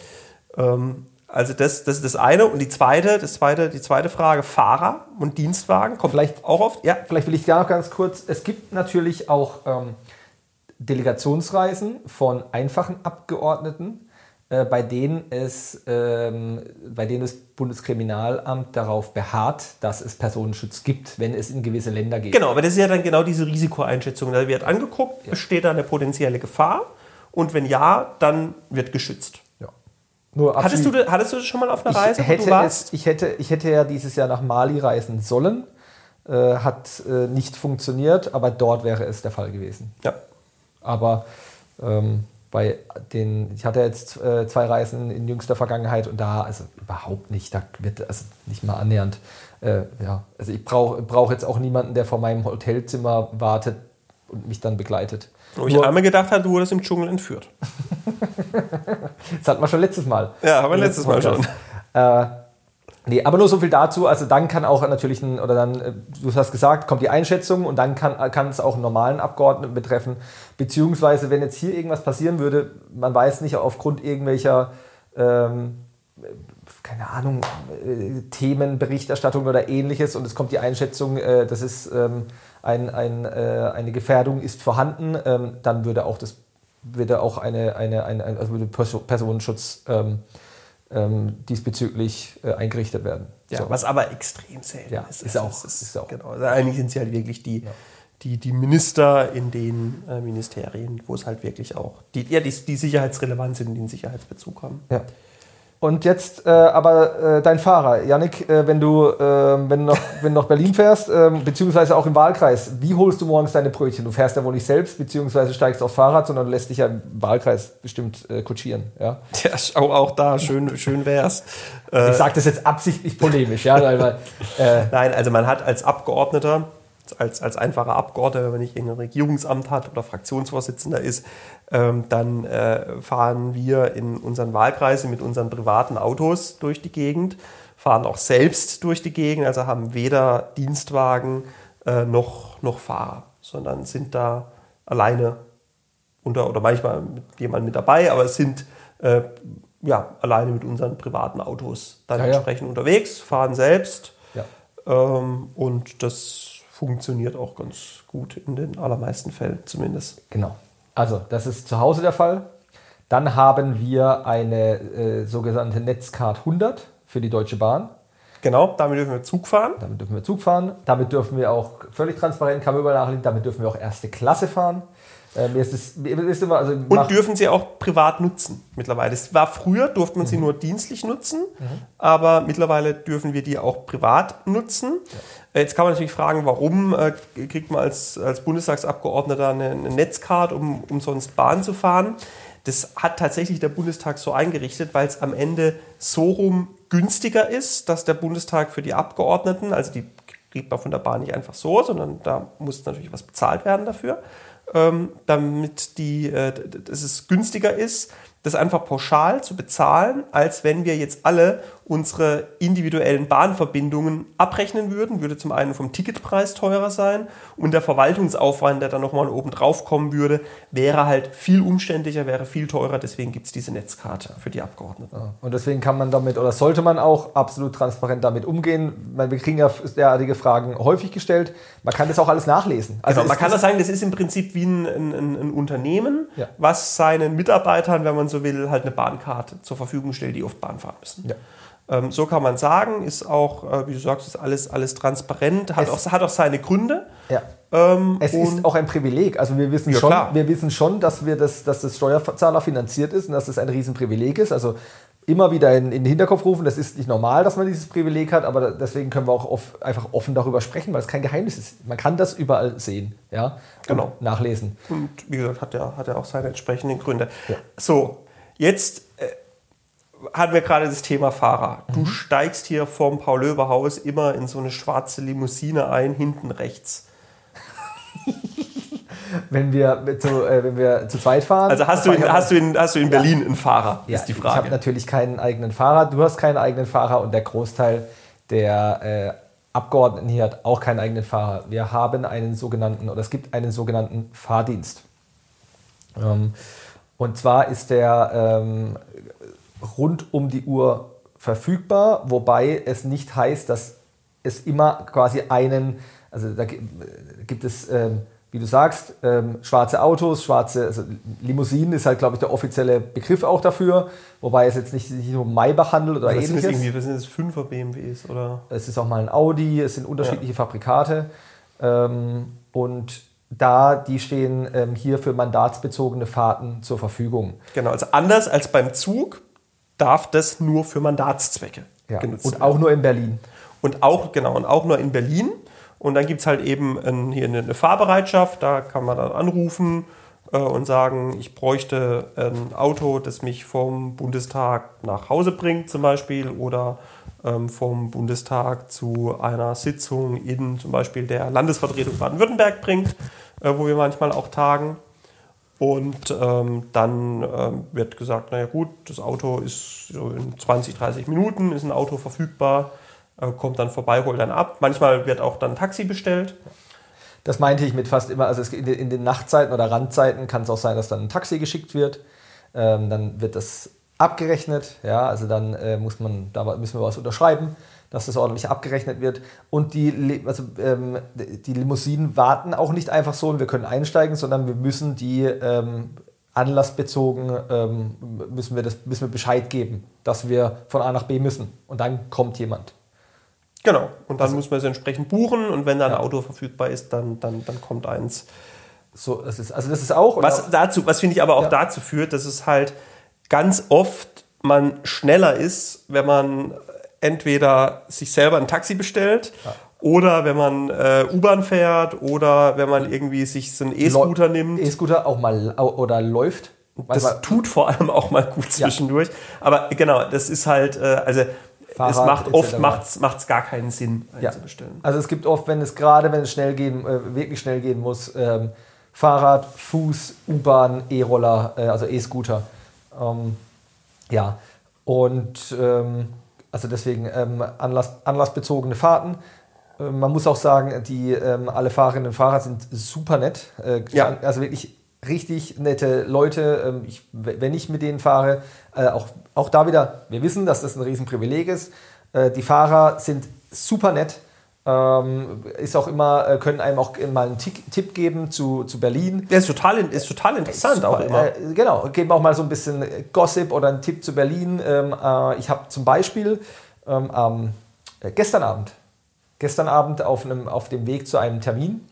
Ähm, also das, das ist das eine. Und die zweite, das zweite, die zweite Frage, Fahrer und Dienstwagen, kommt vielleicht auch oft. Ja, vielleicht will ich da noch ganz kurz. Es gibt natürlich auch ähm, Delegationsreisen von einfachen Abgeordneten, äh, bei, denen es, ähm, bei denen das Bundeskriminalamt darauf beharrt, dass es Personenschutz gibt, wenn es in gewisse Länder geht. Genau, aber das ist ja dann genau diese Risikoeinschätzung. Da wird angeguckt, ja. besteht da eine potenzielle Gefahr? Und wenn ja, dann wird geschützt. hattest, du, hattest du das schon mal auf einer Reise? Ich hätte, es, ich, hätte, ich hätte ja dieses Jahr nach Mali reisen sollen. Äh, hat äh, nicht funktioniert, aber dort wäre es der Fall gewesen. Ja. Aber ähm, bei den, ich hatte jetzt äh, zwei Reisen in jüngster Vergangenheit und da, also überhaupt nicht, da wird also nicht mal annähernd. Äh, ja, also ich brauche brauch jetzt auch niemanden, der vor meinem Hotelzimmer wartet und mich dann begleitet. Wo ich einmal gedacht habe, du wurdest im Dschungel entführt. das hatten wir schon letztes Mal. Ja, aber letztes Mal schon. Äh, Nee, aber nur so viel dazu. Also dann kann auch natürlich ein, oder dann, äh, du hast gesagt, kommt die Einschätzung und dann kann, kann es auch einen normalen Abgeordneten betreffen. Beziehungsweise, wenn jetzt hier irgendwas passieren würde, man weiß nicht, aufgrund irgendwelcher, ähm, keine Ahnung, äh, Themen, Berichterstattung oder ähnliches und es kommt die Einschätzung, äh, das ist ähm, ein, ein, äh, eine Gefährdung ist vorhanden, ähm, dann würde auch das würde auch eine, eine, eine, also würde Personenschutz ähm, ähm, diesbezüglich äh, eingerichtet werden. Ja, so. Was aber extrem selten ja, ist. Ist auch. Ist, ist auch. Genau. Also eigentlich sind sie halt wirklich die, ja. die, die Minister in den äh, Ministerien, wo es halt wirklich auch die, ja, die, die sicherheitsrelevant sind, die einen Sicherheitsbezug haben. Ja. Und jetzt äh, aber äh, dein Fahrer, Yannick, äh, wenn, du, äh, wenn, noch, wenn du nach Berlin fährst, ähm, beziehungsweise auch im Wahlkreis, wie holst du morgens deine Brötchen? Du fährst ja wohl nicht selbst, beziehungsweise steigst aufs Fahrrad, sondern du lässt dich ja im Wahlkreis bestimmt äh, kutschieren. Ja, ja auch, auch da, schön, schön wär's. ich sage das jetzt absichtlich polemisch, ja. Weil, äh, Nein, also man hat als Abgeordneter als, als einfacher Abgeordneter, wenn man nicht irgendein Regierungsamt hat oder Fraktionsvorsitzender ist, ähm, dann äh, fahren wir in unseren Wahlkreisen mit unseren privaten Autos durch die Gegend, fahren auch selbst durch die Gegend, also haben weder Dienstwagen äh, noch, noch Fahrer, sondern sind da alleine unter, oder manchmal mit jemandem mit dabei, aber es sind äh, ja, alleine mit unseren privaten Autos dann ja, entsprechend ja. unterwegs, fahren selbst. Ja. Ähm, und das funktioniert auch ganz gut in den allermeisten Fällen zumindest. Genau. Also das ist zu Hause der Fall. Dann haben wir eine äh, sogenannte Netzcard 100 für die Deutsche Bahn. Genau, damit dürfen wir Zug fahren. Damit dürfen wir Zug fahren. Damit dürfen wir auch völlig transparent, kann man überall nachlesen, damit dürfen wir auch erste Klasse fahren. Äh, mir ist mir ist immer, also Und dürfen sie auch privat nutzen mittlerweile. Es war früher, durfte man sie nur dienstlich nutzen, aber mittlerweile dürfen wir die auch privat nutzen. Äh, Jetzt kann man natürlich fragen, warum äh, kriegt man als, als Bundestagsabgeordneter eine, eine Netzcard, um umsonst Bahn zu fahren? Das hat tatsächlich der Bundestag so eingerichtet, weil es am Ende so rum günstiger ist, dass der Bundestag für die Abgeordneten, also die kriegt man von der Bahn nicht einfach so, sondern da muss natürlich was bezahlt werden dafür, ähm, damit die, äh, dass es günstiger ist, das einfach pauschal zu bezahlen, als wenn wir jetzt alle unsere individuellen Bahnverbindungen abrechnen würden. Würde zum einen vom Ticketpreis teurer sein und der Verwaltungsaufwand, der dann nochmal oben drauf kommen würde, wäre halt viel umständlicher, wäre viel teurer. Deswegen gibt es diese Netzkarte für die Abgeordneten. Und deswegen kann man damit oder sollte man auch absolut transparent damit umgehen. Weil wir kriegen ja derartige Fragen häufig gestellt. Man kann das auch alles nachlesen. Also es man kann das sagen, das ist im Prinzip wie ein, ein, ein ein Unternehmen, Ja. was seinen Mitarbeitern, wenn man so will, halt eine Bahnkarte zur Verfügung stellt, die oft Bahn fahren müssen. Ja. Ähm, so kann man sagen, ist auch, äh, wie du sagst, ist alles, alles transparent, hat Es- auch, hat auch seine Gründe. Ja. Ähm, Es ist auch ein Privileg. Also wir wissen Ja, schon, klar. wir wissen schon, dass wir das, dass das Steuerzahler finanziert ist und dass das ein Riesenprivileg ist. Also immer wieder in, in den Hinterkopf rufen, das ist nicht normal, dass man dieses Privileg hat, aber deswegen können wir auch off, einfach offen darüber sprechen, weil es kein Geheimnis ist. Man kann das überall sehen, ja, Genau. nachlesen. Und wie gesagt, hat er hat er auch seine entsprechenden Gründe. Ja. So, jetzt hatten wir gerade das Thema Fahrer. Mhm. Du steigst hier vom Paul-Löber-Haus immer in so eine schwarze Limousine ein, hinten rechts. Wenn wir zu, äh, wenn wir zu zweit fahren. Also hast du in, hast du in, hast du in Berlin einen Fahrer, Ja, ist die Ich habe Frage. natürlich keinen eigenen Fahrer. Du hast keinen eigenen Fahrer und der Großteil der äh, Abgeordneten hier hat auch keinen eigenen Fahrer. Wir haben einen sogenannten, oder es gibt einen sogenannten Fahrdienst. Ähm, und zwar ist der ähm, rund um die Uhr verfügbar, wobei es nicht heißt, dass es immer quasi einen, also da gi- gibt es, ähm, wie du sagst, ähm, schwarze Autos, schwarze, also Limousinen ist halt, glaube ich, der offizielle Begriff auch dafür, wobei es jetzt nicht sich nur Maybach handelt oder sind das ähnliches. irgendwie, was sind das, 5er BMWs oder? Es ist auch mal ein Audi, es sind unterschiedliche Fabrikate. Ähm, und da, die stehen ähm, hier für mandatsbezogene Fahrten zur Verfügung. Genau, also anders als beim Zug darf das nur für Mandatszwecke Ja. genutzt Und werden. auch nur in Berlin. Und auch, genau, und auch nur in Berlin. Und dann gibt es halt eben ein, hier eine, eine Fahrbereitschaft, da kann man dann anrufen äh, und sagen, ich bräuchte ein Auto, das mich vom Bundestag nach Hause bringt zum Beispiel oder ähm, vom Bundestag zu einer Sitzung in zum Beispiel der Landesvertretung Baden-Württemberg bringt, äh, wo wir manchmal auch tagen. Und ähm, dann ähm, wird gesagt, naja gut, das Auto ist so in 20, 30 Minuten, ist ein Auto verfügbar, äh, kommt dann vorbei, holt dann ab. Manchmal wird auch dann ein Taxi bestellt. Das meinte ich mit fast immer, also es, in, den, in den Nachtzeiten oder Randzeiten kann es auch sein, dass dann ein Taxi geschickt wird. Ähm, dann wird das abgerechnet, ja, also dann äh, muss man, da müssen wir was unterschreiben, dass das ordentlich abgerechnet wird. Und die, also, ähm, die Limousinen warten auch nicht einfach so und wir können einsteigen, sondern wir müssen die ähm, anlassbezogen, ähm, müssen, wir das, müssen wir Bescheid geben, dass wir von A nach B müssen. Und dann kommt jemand. Genau. Und dann muss man es entsprechend buchen und wenn dann ein Auto verfügbar ist, dann, dann, dann kommt eins. So, das ist, also das ist auch. Was dazu, was finde ich aber auch Ja. dazu führt, dass es halt ganz oft man schneller ist, wenn man entweder sich selber ein Taxi bestellt oder wenn man äh, U-Bahn fährt oder wenn man irgendwie sich so einen E-Scooter nimmt. E-Scooter auch mal oder läuft. Das Manchmal- tut vor allem auch mal gut zwischendurch. Aber genau, das ist halt, äh, also es Fahrrad macht etc. oft macht's, macht's gar keinen Sinn Ja. einzubestellen. Also es gibt oft, wenn es gerade, wenn es schnell gehen, äh, wirklich schnell gehen muss, ähm, Fahrrad, Fuß, U-Bahn, E-Roller, äh, also E-Scooter. Ähm, ja, und ähm, also deswegen ähm, Anlass, anlassbezogene Fahrten. Äh, man muss auch sagen, die ähm, alle Fahrerinnen und Fahrer sind super nett. Äh, Ja. Also wirklich richtig nette Leute. Ähm, ich, wenn ich mit denen fahre, äh, auch, auch da wieder, wir wissen, dass das ein Riesenprivileg ist. Äh, die Fahrer sind super nett. Ähm, ist auch immer, äh, können einem auch mal einen Tipp geben zu, zu Berlin. Der ist total, ist total interessant auch Super, immer. Äh, genau, geben auch mal so ein bisschen Gossip oder einen Tipp zu Berlin. Ähm, äh, ich habe zum Beispiel ähm, am äh, gestern Abend, gestern Abend auf, einem, auf dem Weg zu einem Termin,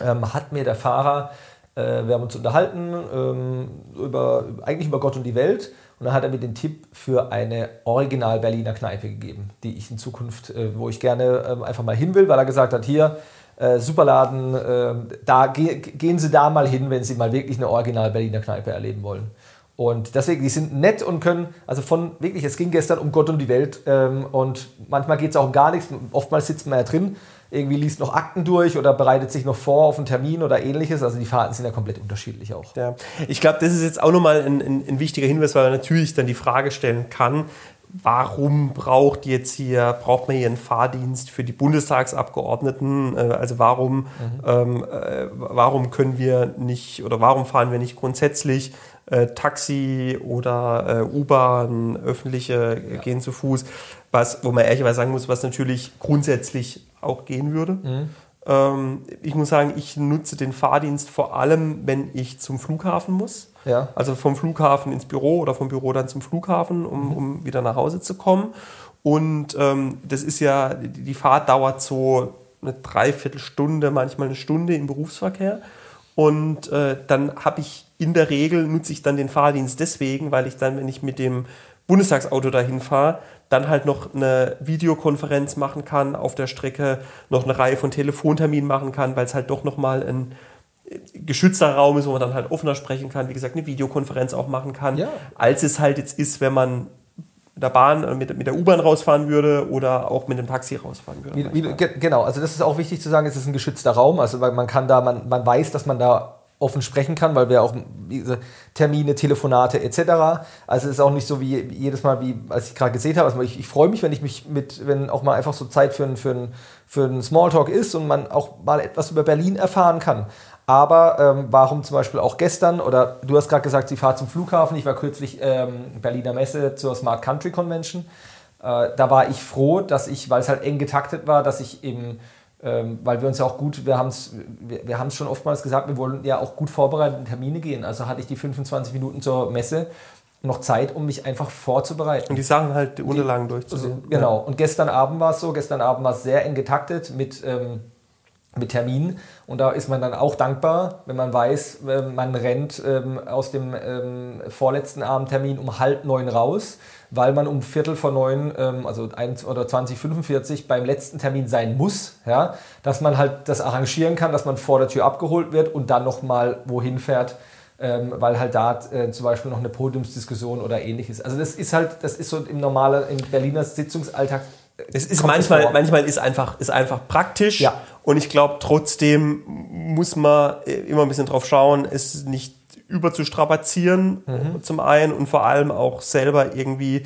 ähm, hat mir der Fahrer, äh, wir haben uns unterhalten, ähm, über, eigentlich über Gott und die Welt. Und dann hat er mir den Tipp für eine Original Berliner Kneipe gegeben, die ich in Zukunft, äh, wo ich gerne ähm, einfach mal hin will, weil er gesagt hat, hier, äh, Superladen, äh, da ge gehen Sie da mal hin, wenn Sie mal wirklich eine Original Berliner Kneipe erleben wollen. Und deswegen, die sind nett und können, also von wirklich, es ging gestern um Gott und die Welt ähm, und manchmal geht es auch um gar nichts. Oftmals sitzt man ja drin, irgendwie liest noch Akten durch oder bereitet sich noch vor auf einen Termin oder ähnliches. Also die Fahrten sind ja komplett unterschiedlich auch. Ja. Ich glaube, das ist jetzt auch nochmal ein, ein, ein wichtiger Hinweis, weil man natürlich dann die Frage stellen kann, warum braucht jetzt hier, braucht man hier einen Fahrdienst für die Bundestagsabgeordneten? Äh, also warum, mhm. ähm, äh, warum können wir nicht oder warum fahren wir nicht grundsätzlich äh, Taxi oder äh, U-Bahn, öffentliche ja. gehen zu Fuß? Was, wo man ehrlicherweise sagen muss, was natürlich grundsätzlich auch gehen würde. Mhm. Ähm, ich muss sagen, ich nutze den Fahrdienst vor allem, wenn ich zum Flughafen muss. Ja. Also vom Flughafen ins Büro oder vom Büro dann zum Flughafen, um, mhm. um wieder nach Hause zu kommen. Und ähm, das ist ja, die Fahrt dauert so eine Dreiviertelstunde, manchmal eine Stunde im Berufsverkehr. Und äh, dann habe ich in der Regel, nutze ich dann den Fahrdienst deswegen, weil ich dann, wenn ich mit dem Bundestagsauto dahin fahre, dann halt noch eine Videokonferenz machen kann auf der Strecke, noch eine Reihe von Telefonterminen machen kann, weil es halt doch nochmal ein geschützter Raum ist, wo man dann halt offener sprechen kann, wie gesagt, eine Videokonferenz auch machen kann, ja. als es halt jetzt ist, wenn man mit der Bahn, äh, mit, mit der U-Bahn rausfahren würde oder auch mit dem Taxi rausfahren würde. Wie, wie, genau, also das ist auch wichtig zu sagen, es ist ein geschützter Raum, also weil man kann da, man, man weiß, dass man da offen sprechen kann, weil wir auch diese Termine, Telefonate etc. Also es ist auch nicht so wie jedes Mal, wie als ich gerade gesehen habe. Also ich, ich freue mich, wenn ich mich mit, wenn auch mal einfach so Zeit für, für, ein, für einen Smalltalk ist und man auch mal etwas über Berlin erfahren kann. Aber ähm, warum zum Beispiel auch gestern, oder du hast gerade gesagt, sie fahrt zum Flughafen. Ich war kürzlich ähm, Berliner Messe zur Smart Country Convention. Äh, da war ich froh, dass ich, weil es halt eng getaktet war, dass ich eben ähm, weil wir uns ja auch gut, wir haben es wir, wir schon oftmals gesagt, wir wollen ja auch gut vorbereitet in Termine gehen. Also hatte ich die 25 Minuten zur Messe noch Zeit, um mich einfach vorzubereiten. Und die Sachen halt, die Unterlagen durchzusehen. Also, genau. Und gestern Abend war es so, gestern Abend war es sehr eng getaktet mit, ähm, mit Terminen. Und da ist man dann auch dankbar, wenn man weiß, äh, man rennt ähm, aus dem ähm, vorletzten Abendtermin um halb neun raus weil man um Viertel vor neun, ähm, also 1 oder 2045 beim letzten Termin sein muss, ja, dass man halt das arrangieren kann, dass man vor der Tür abgeholt wird und dann nochmal wohin fährt, ähm, weil halt da äh, zum Beispiel noch eine Podiumsdiskussion oder ähnliches. Also das ist halt, das ist so im normalen, im Berliner Sitzungsalltag es ist manchmal, manchmal ist einfach, ist einfach praktisch. Ja. Und ich glaube, trotzdem muss man äh, immer ein bisschen drauf schauen, es nicht überzustrapazieren, mhm. zum einen und vor allem auch selber irgendwie,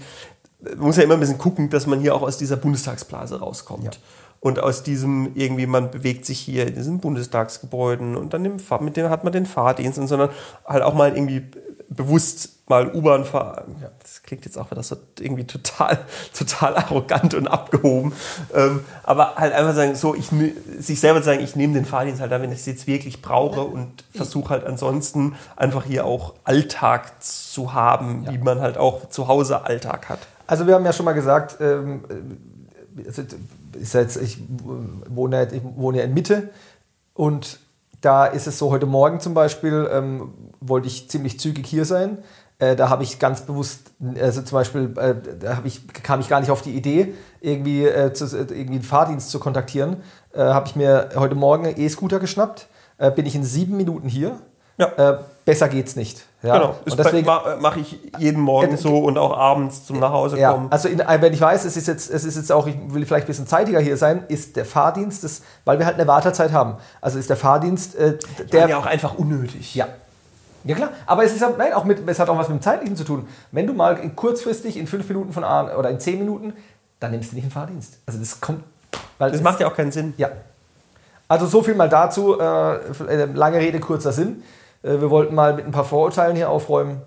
man muss ja immer ein bisschen gucken, dass man hier auch aus dieser Bundestagsblase rauskommt. Ja. Und aus diesem irgendwie, man bewegt sich hier in diesen Bundestagsgebäuden und dann mit dem hat man den Fahrdienst, und sondern halt auch mal irgendwie bewusst mal U-Bahn fahren. Ja, das klingt jetzt auch wieder so irgendwie total, total arrogant und abgehoben. Ähm, aber halt einfach sagen, so, ich, sich selber sagen, ich nehme den Fahrdienst halt da, wenn ich es jetzt wirklich brauche und versuche halt ansonsten einfach hier auch Alltag zu haben, ja. wie man halt auch zu Hause Alltag hat. Also wir haben ja schon mal gesagt, ähm, ich, jetzt, ich, wohne, ich wohne ja in Mitte und da ist es so, heute Morgen zum Beispiel ähm, wollte ich ziemlich zügig hier sein. Äh, da habe ich ganz bewusst, also zum Beispiel, äh, da ich, kam ich gar nicht auf die Idee, irgendwie, äh, zu, irgendwie einen Fahrdienst zu kontaktieren. Äh, habe ich mir heute Morgen einen E-Scooter geschnappt, äh, bin ich in sieben Minuten hier. Ja. Äh, besser geht's nicht. Ja? Genau, und deswegen mache ich jeden Morgen so und auch abends zum Nachhause ja, kommen. Also in, wenn ich weiß, es ist jetzt, es ist jetzt auch, ich will vielleicht ein bisschen zeitiger hier sein, ist der Fahrdienst, das, weil wir halt eine Wartezeit haben. Also ist der Fahrdienst, äh, der ja auch einfach unnötig. Ja, ja klar, aber es, ist, nein, auch mit, es hat auch was mit dem Zeitlichen zu tun. Wenn du mal in, kurzfristig in fünf Minuten von A oder in zehn Minuten, dann nimmst du nicht einen Fahrdienst. Also das kommt. das macht ja auch keinen Sinn. Ja. Also so viel mal dazu. Äh, äh, lange Rede, kurzer Sinn. Äh, wir wollten mal mit ein paar Vorurteilen hier aufräumen.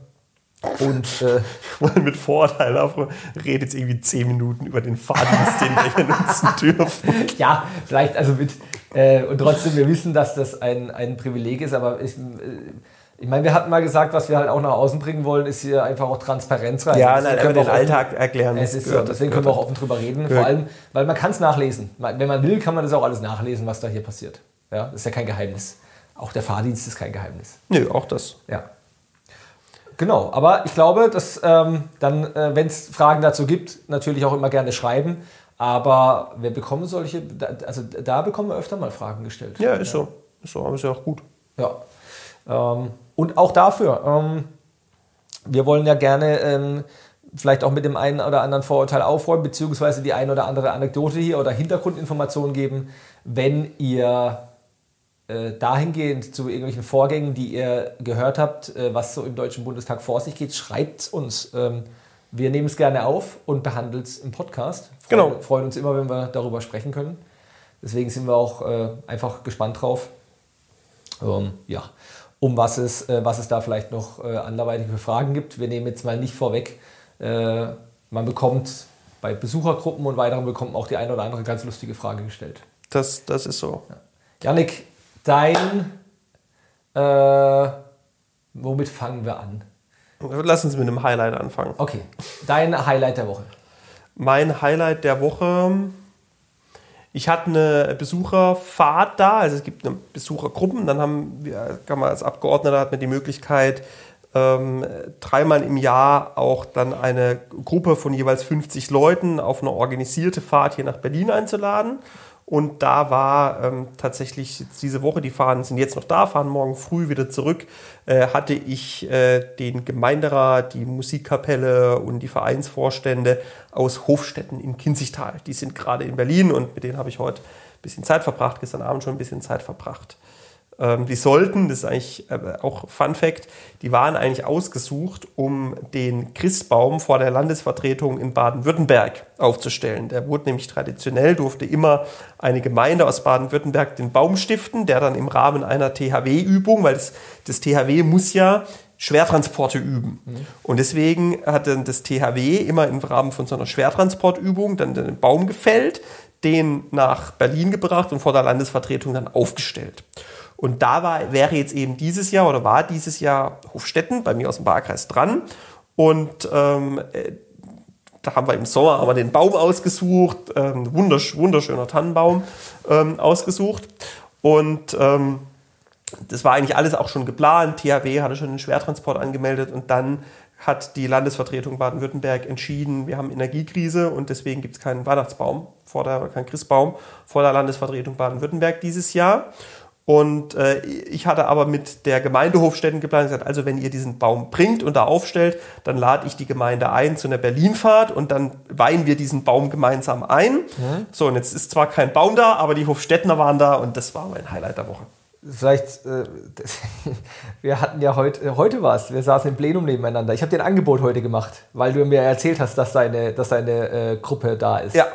Und äh, mit Vorurteilen aufräumen. Redet jetzt irgendwie zehn Minuten über den Fahrdienst, den wir hier nutzen dürfen. Ja, vielleicht also mit. Äh, und trotzdem, wir wissen, dass das ein, ein Privileg ist, aber ich, äh, Ich meine, wir hatten mal gesagt, was wir halt auch nach außen bringen wollen, ist hier einfach auch Transparenz rein. Ja, Deswegen nein, können aber wir den auch offen- Alltag erklären. Es ist so, gehört- deswegen das können wir auch gehört. offen drüber reden. Ja. Vor allem, weil man kann es nachlesen. Wenn man will, kann man das auch alles nachlesen, was da hier passiert. Ja, das ist ja kein Geheimnis. Auch der Fahrdienst ist kein Geheimnis. Nö, auch das. Ja. Genau, aber ich glaube, dass ähm, dann, äh, wenn es Fragen dazu gibt, natürlich auch immer gerne schreiben. Aber wir bekommen solche, da, also da bekommen wir öfter mal Fragen gestellt. Ja, ist so. Ist so, aber ist ja auch gut. Ja. Ähm, und auch dafür, ähm, wir wollen ja gerne ähm, vielleicht auch mit dem einen oder anderen Vorurteil aufräumen, beziehungsweise die eine oder andere Anekdote hier oder Hintergrundinformationen geben, wenn ihr dahingehend zu irgendwelchen Vorgängen, die ihr gehört habt, äh, was so im Deutschen Bundestag vor sich geht, schreibt uns. Ähm, wir nehmen es gerne auf und behandeln es im Podcast. Genau. Freuen, freuen uns immer, wenn wir darüber sprechen können. Deswegen sind wir auch äh, einfach gespannt drauf. Ähm, ja, um was es, äh, was es da vielleicht noch äh, anderweitig für Fragen gibt. Wir nehmen jetzt mal nicht vorweg. Äh, man bekommt bei Besuchergruppen und weiteren bekommt man auch die eine oder andere ganz lustige Frage gestellt. Das, das ist so. Janik, dein. Äh, womit fangen wir an? Lass uns mit einem Highlight anfangen. Okay, dein Highlight der Woche. Mein Highlight der Woche. Ich hatte eine Besucherfahrt da, also es gibt eine Besuchergruppen, dann haben wir, kann man als Abgeordneter hat man die Möglichkeit, ähm, dreimal im Jahr auch dann eine Gruppe von jeweils 50 Leuten auf eine organisierte Fahrt hier nach Berlin einzuladen. Und da war ähm, tatsächlich diese Woche, die fahren, sind jetzt noch da, fahren morgen früh wieder zurück, äh, hatte ich äh, den Gemeinderat, die Musikkapelle und die Vereinsvorstände aus Hofstetten in Kinzigtal. Die sind gerade in Berlin und mit denen habe ich heute ein bisschen Zeit verbracht, gestern Abend schon ein bisschen Zeit verbracht. Ähm, die sollten, das ist eigentlich äh, auch Fun Fact, die waren eigentlich ausgesucht, um den Christbaum vor der Landesvertretung in Baden-Württemberg aufzustellen. Der wurde nämlich traditionell, durfte immer eine Gemeinde aus Baden-Württemberg den Baum stiften, der dann im Rahmen einer THW-Übung, weil das, das THW muss ja Schwertransporte üben. Und deswegen hat dann das THW immer im Rahmen von so einer Schwertransportübung dann den Baum gefällt, den nach Berlin gebracht und vor der Landesvertretung dann aufgestellt. Und da war, wäre jetzt eben dieses Jahr oder war dieses Jahr Hofstetten bei mir aus dem Wahlkreis dran. Und ähm, äh, da haben wir im Sommer haben wir den Baum ausgesucht, ähm, wundersch wunderschöner Tannenbaum ähm, ausgesucht. Und ähm, das war eigentlich alles auch schon geplant. THW hatte schon den Schwertransport angemeldet und dann hat die Landesvertretung Baden-Württemberg entschieden, wir haben Energiekrise und deswegen gibt es keinen Weihnachtsbaum, vor der, keinen Christbaum vor der Landesvertretung Baden-Württemberg dieses Jahr. Und äh, ich hatte aber mit der Gemeinde Hofstetten geplant, gesagt, also wenn ihr diesen Baum bringt und da aufstellt, dann lade ich die Gemeinde ein zu einer Berlinfahrt und dann weihen wir diesen Baum gemeinsam ein. So, und jetzt ist zwar kein Baum da, aber die Hofstettener waren da und das war mein Highlight der Woche. Vielleicht, äh, das, wir hatten ja heute, äh, heute war es, wir saßen im Plenum nebeneinander. Ich habe dir ein Angebot heute gemacht, weil du mir erzählt hast, dass deine, dass deine äh, Gruppe da ist. Ja.